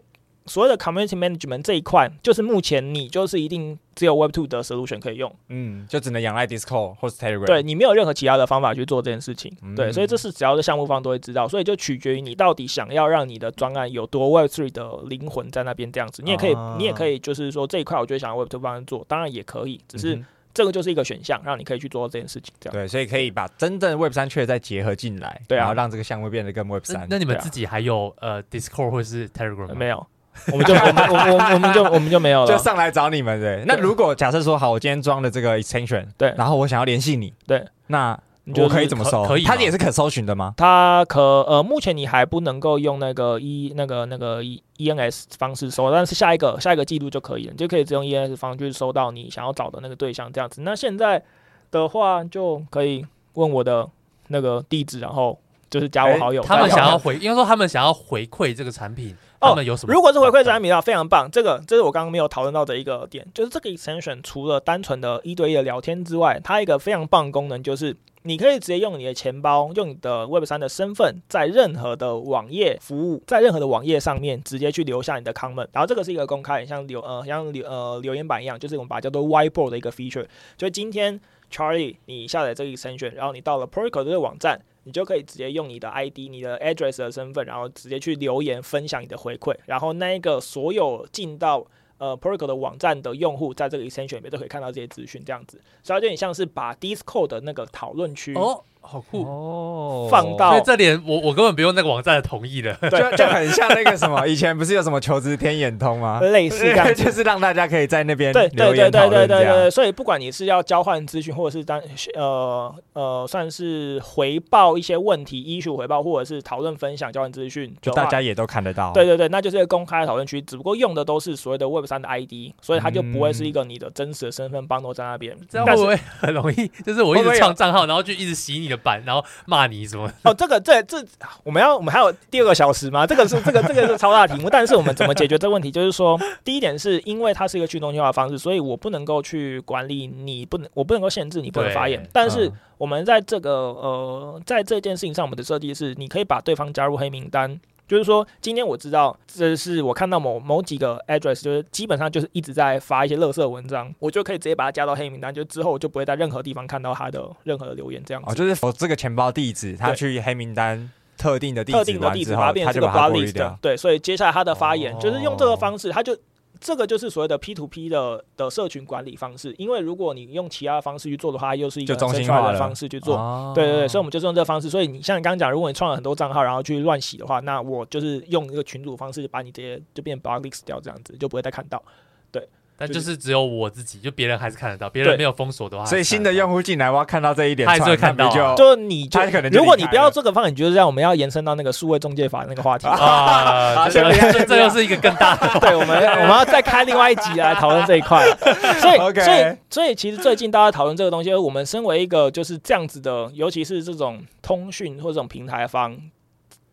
所谓的 community management 这一块，就是目前你就是一定只有 Web 2的 solution 可以用，嗯，就只能仰赖 Discord 或是 Telegram，对，你没有任何其他的方法去做这件事情，嗯、对，所以这是只要是项目方都会知道，所以就取决于你到底想要让你的专案有多 Web 3的灵魂在那边这样子，你也可以，啊、你也可以就是说这一块我就想要 Web 2方案做，当然也可以，只是这个就是一个选项，让你可以去做这件事情，这样。对，所以可以把真正 Web 三确再结合进来，对啊，然后让这个项目变得更 Web 三。那你们自己还有呃 Discord 或是 Telegram 没有？我们就我们我我我们就我们就没有了，就上来找你们对。那如果假设说好，我今天装的这个 extension，对，然后我想要联系你，对，那我可以怎么搜？可以，它也是可搜寻的吗？它可呃，目前你还不能够用那个 E 那个那个 E E N S 方式搜，但是下一个下一个记录就可以了，你就可以只用 E N S 方式搜到你想要找的那个对象这样子。那现在的话就可以问我的那个地址，然后就是加我好友。他们想要回，应该说他们想要回馈这个产品。哦，如果是回馈产品的话，非常棒。这个这是我刚刚没有讨论到的一个点，就是这个 extension 除了单纯的一对一的聊天之外，它一个非常棒的功能就是，你可以直接用你的钱包，用你的 Web 三的身份，在任何的网页服务，在任何的网页上面直接去留下你的 comment。然后这个是一个公开，像留呃像留呃留言板一样，就是我们把它叫做 whiteboard 的一个 feature。就今天 Charlie 你下载这个 extension，然后你到了 Protocol 这个网站。你就可以直接用你的 ID、你的 address 的身份，然后直接去留言分享你的回馈，然后那一个所有进到呃 Protocol 的网站的用户，在这个 extension 里面都可以看到这些资讯，这样子，所以有点像是把 Discord 的那个讨论区。好酷哦！放到，所以这点我我根本不用那个网站的同意的，就就很像那个什么，以前不是有什么求职天眼通吗？类似这样，就是让大家可以在那边对对对对对对对。所以不管你是要交换资讯，或者是当呃呃算是回报一些问题，issue 回报，或者是讨论分享交换资讯，就大家也都看得到。对对对，那就是一个公开的讨论区，只不过用的都是所谓的 Web 三的 ID，所以它就不会是一个你的真实的身份帮我在那边。这样会不会很容易？就是我一直创账号，然后就一直洗你的版，然后骂。你什么？哦，这个这这，我们要我们还有第二个小时吗？这个是这个这个是超大题目，但是我们怎么解决这个问题？就是说，第一点是因为它是一个去中心化的方式，所以我不能够去管理你，不能我不能够限制你不能发言。但是我们在这个呃，在这件事情上，我们的设计是，你可以把对方加入黑名单。就是说，今天我知道这是我看到某某几个 address，就是基本上就是一直在发一些垃圾文章，我就可以直接把它加到黑名单，就之后就不会在任何地方看到他的任何的留言这样子。哦，就是我这个钱包地址，他去黑名单特定的地址，特定的地址，把它变成这个 blacklist。对，所以接下来他的发言就是用这个方式，他就。这个就是所谓的 P to P 的的社群管理方式，因为如果你用其他的方式去做的话，又是一个中心化的方式去做。对对对，所以我们就是用这个方式。所以你像你刚刚讲，如果你创了很多账号，然后去乱洗的话，那我就是用一个群组方式把你这些就变 blocklist 掉，这样子就不会再看到。但就是只有我自己，就别人还是看得到，别人没有封锁的话，所以新的用户进来，我要看到这一点，他还是会看到。就就你就可能，如果你不要这个方法，你觉得这样，我们要延伸到那个数位中介法那个话题啊？这这又是一个更大的，对，我们我们要再开另外一集来讨论这一块。所以所以所以其实最近大家讨论这个东西，我们身为一个就是这样子的，尤其是这种通讯或这种平台方。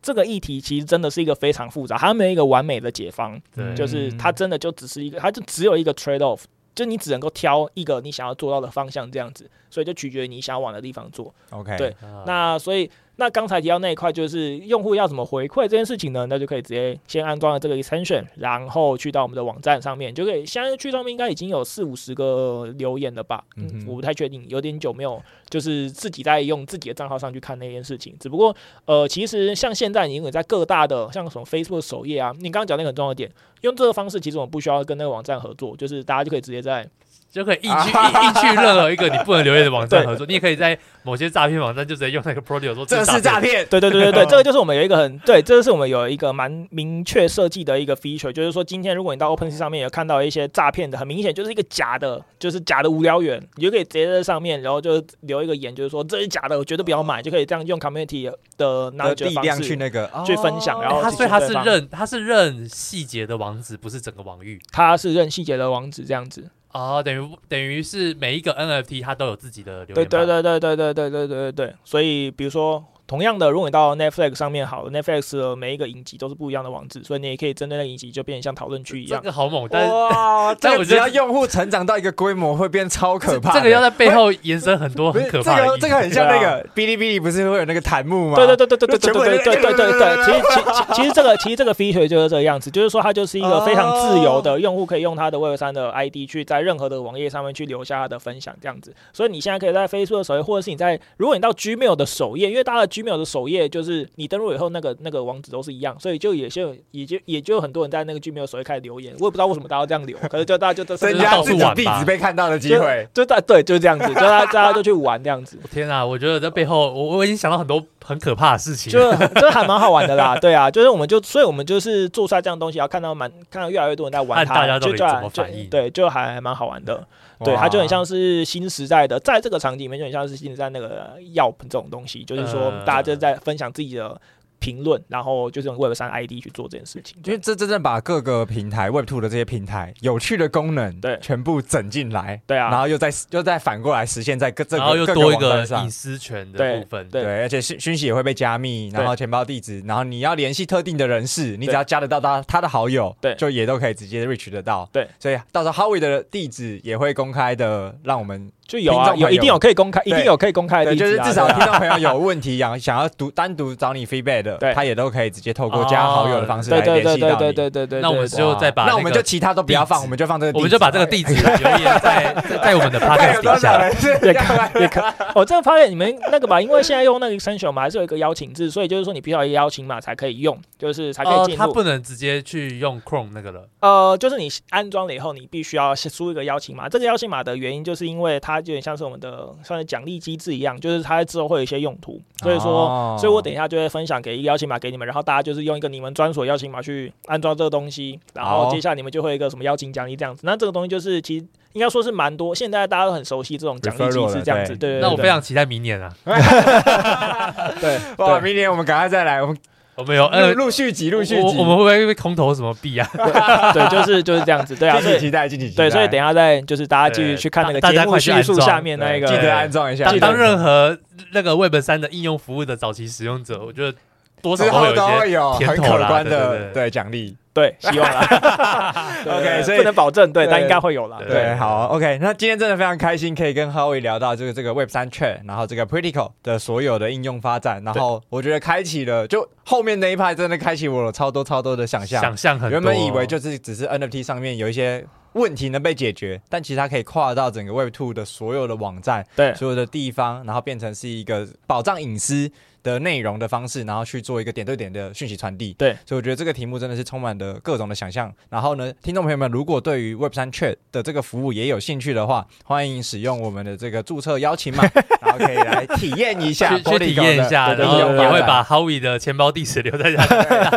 这个议题其实真的是一个非常复杂，它没有一个完美的解方，对。就是它真的就只是一个，它就只有一个 trade off，就你只能够挑一个你想要做到的方向这样子，所以就取决于你想往的地方做。OK，对，啊、那所以。那刚才提到那一块，就是用户要怎么回馈这件事情呢？那就可以直接先安装了这个 extension，然后去到我们的网站上面，就可以。现在去上面应该已经有四五十个留言了吧？嗯哼，我不太确定，有点久没有，就是自己在用自己的账号上去看那件事情。只不过，呃，其实像现在，你因为在各大的像什么 Facebook 首页啊，你刚刚讲那个很重要的点，用这个方式，其实我们不需要跟那个网站合作，就是大家就可以直接在。就可以硬去硬硬去任何一个你不能留言的网站合作，你也可以在某些诈骗网站就直接用那个 Protocol 说这是诈骗。对对对对对，这个就是我们有一个很对，这个是我们有一个蛮明确设计的一个 feature，就是说今天如果你到 OpenSea 上面有看到一些诈骗的，很明显就是一个假的，就是假的无聊猿，你就可以直接在上面，然后就留一个言，就是说这是假的，我绝对不要买，就可以这样用 Community 的那个力量去那个去分享，然后他所以他是认他是认细节的网址，不是整个网域，他是认细节的网址这样子。哦，等于等于是每一个 NFT 它都有自己的留言。对对对对对对对对对对，所以比如说。同样的，如果你到 Netflix 上面好，Netflix 的每一个影集都是不一样的网址，所以你也可以针对那个影集就变成像讨论区一样。这个好猛！但是哇，但我觉得用户成长到一个规模，会变超可怕。这个要在背后延伸很多很可怕的。这个这个很像那个哔哩哔哩，不是会有那个弹幕吗？对对对对对对对对对对对对。其实其其实这个其实这个 feature 就是这个样子，就是说它就是一个非常自由的用户可以用他的 Web 三的 ID 去在任何的网页上面去留下他的分享这样子。所以你现在可以在 Facebook 的首页，或者是你在如果你到 Gmail 的首页，因为大家的 Gmail 的首页。就是你登录以后，那个那个网址都是一样，所以就也就也就也就很多人在那个 Gmail 首页开始留言，我也不知道为什么大家这样留，可是就大家就都增加自己地址被看到的机会，就在对，就是这样子，就大家大家就去玩这样子。天啊，我觉得在背后，我我已经想到很多很可怕的事情，就就还蛮好玩的啦。对啊，就是我们就所以我们就是做出来这样东西，要看到蛮看到越来越多人在玩它，大家都怎么反应？对，就还蛮好玩的。对，它就很像是新时代的，在这个场景里面就很像是新时代那个 Yelp 这种东西，就是说大家就在分享自己的。评论，然后就是用 Web 三 ID 去做这件事情，因为这真正把各个平台 Web Two 的这些平台有趣的功能，对，全部整进来，对啊，然后又再又再反过来实现在各这个，然后又多一个隐私权的部分，对，对，而且讯讯息也会被加密，然后钱包地址，然后你要联系特定的人士，你只要加得到他他的好友，对，就也都可以直接 reach 得到，对，所以到时候 Howie 的地址也会公开的，让我们。就有啊，有一定有可以公开，一定有可以公开的地址，就是至少听众朋友有问题，想想要独单独找你 feedback 的，他也都可以直接透过加好友的方式来联系到你。对对对对对对。那我们就再把，那我们就其他都不要放，我们就放这个，我们就把这个地址 留言在在我们的 podcast 底下。也可也可。哦，这个 podcast 你们那个吧，因为现在用那个 extension 嘛，还是有一个邀请制，所以就是说你必须要邀请码才可以用，就是才可以进入。他不能直接去用 Chrome 那个了。呃，就是你安装了以后，你必须要输一个邀请码。这个邀请码的原因，就是因为它有点像是我们的。呃，算是奖励机制一样，就是它之后会有一些用途，所以说，哦、所以我等一下就会分享给一个邀请码给你们，然后大家就是用一个你们专属邀请码去安装这个东西，然后接下来你们就会有一个什么邀请奖励这样子。那这个东西就是其实应该说是蛮多，现在大家都很熟悉这种奖励机制这样子。对，对，对，对，那我非常期待明年啊。对，哇，明年我们赶快再来，我们。我们有呃陆续集陆续集，我们会不会被空投什么币啊？对，就是就是这样子，对啊，敬请期待，敬请期待。对，所以等一下再就是大家继续去看那个节目叙述下面那一个，记得安装一下。当任何那个 Web 三的应用服务的早期使用者，我觉得多少都会有一些很可观的对奖励。对，希望啦。OK，所以不能保证，对，但应该会有啦。对，好，OK。那今天真的非常开心，可以跟 Howie 聊到这个这个 Web 三 Chat，然后这个 Protocol 的所有的应用发展，然后我觉得开启了，就后面那一派真的开启我了超多超多的想象。想象很多。原本以为就是只是 NFT 上面有一些问题能被解决，但其实它可以跨到整个 Web Two 的所有的网站，对，所有的地方，然后变成是一个保障隐私的内容的方式，然后去做一个点对点的讯息传递。对，所以我觉得这个题目真的是充满了各种的想象。然后呢，听众朋友们，如果对于 Web 三 Chat 的这个服务也有兴趣的话，欢迎使用我们的这个注册邀请码，然后可以来体验一下，去体验一下，然后也会把 Howie 的钱包地址留在下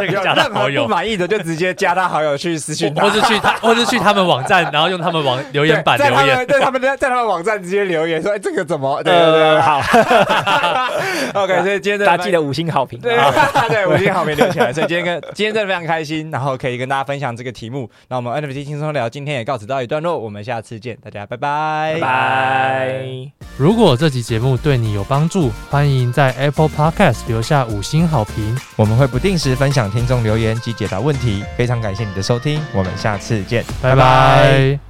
面，加 他好友。不满意的就直接加他好友去私信，或是去他，或是去他们网站，然后用他们网留言板留言，在他们在他们网站直接留言说，哎，这个怎么？对对对，好。OK，所以今天大家记得五星好。好评，对 对，我已经好评留起来，所以今天跟 今天真的非常开心，然后可以跟大家分享这个题目。那我们 NFT 轻松聊今天也告辞到一段落，我们下次见，大家拜拜拜拜。如果这集节目对你有帮助，欢迎在 Apple Podcast 留下五星好评，我们会不定时分享听众留言及解答问题。非常感谢你的收听，我们下次见，拜拜。拜拜。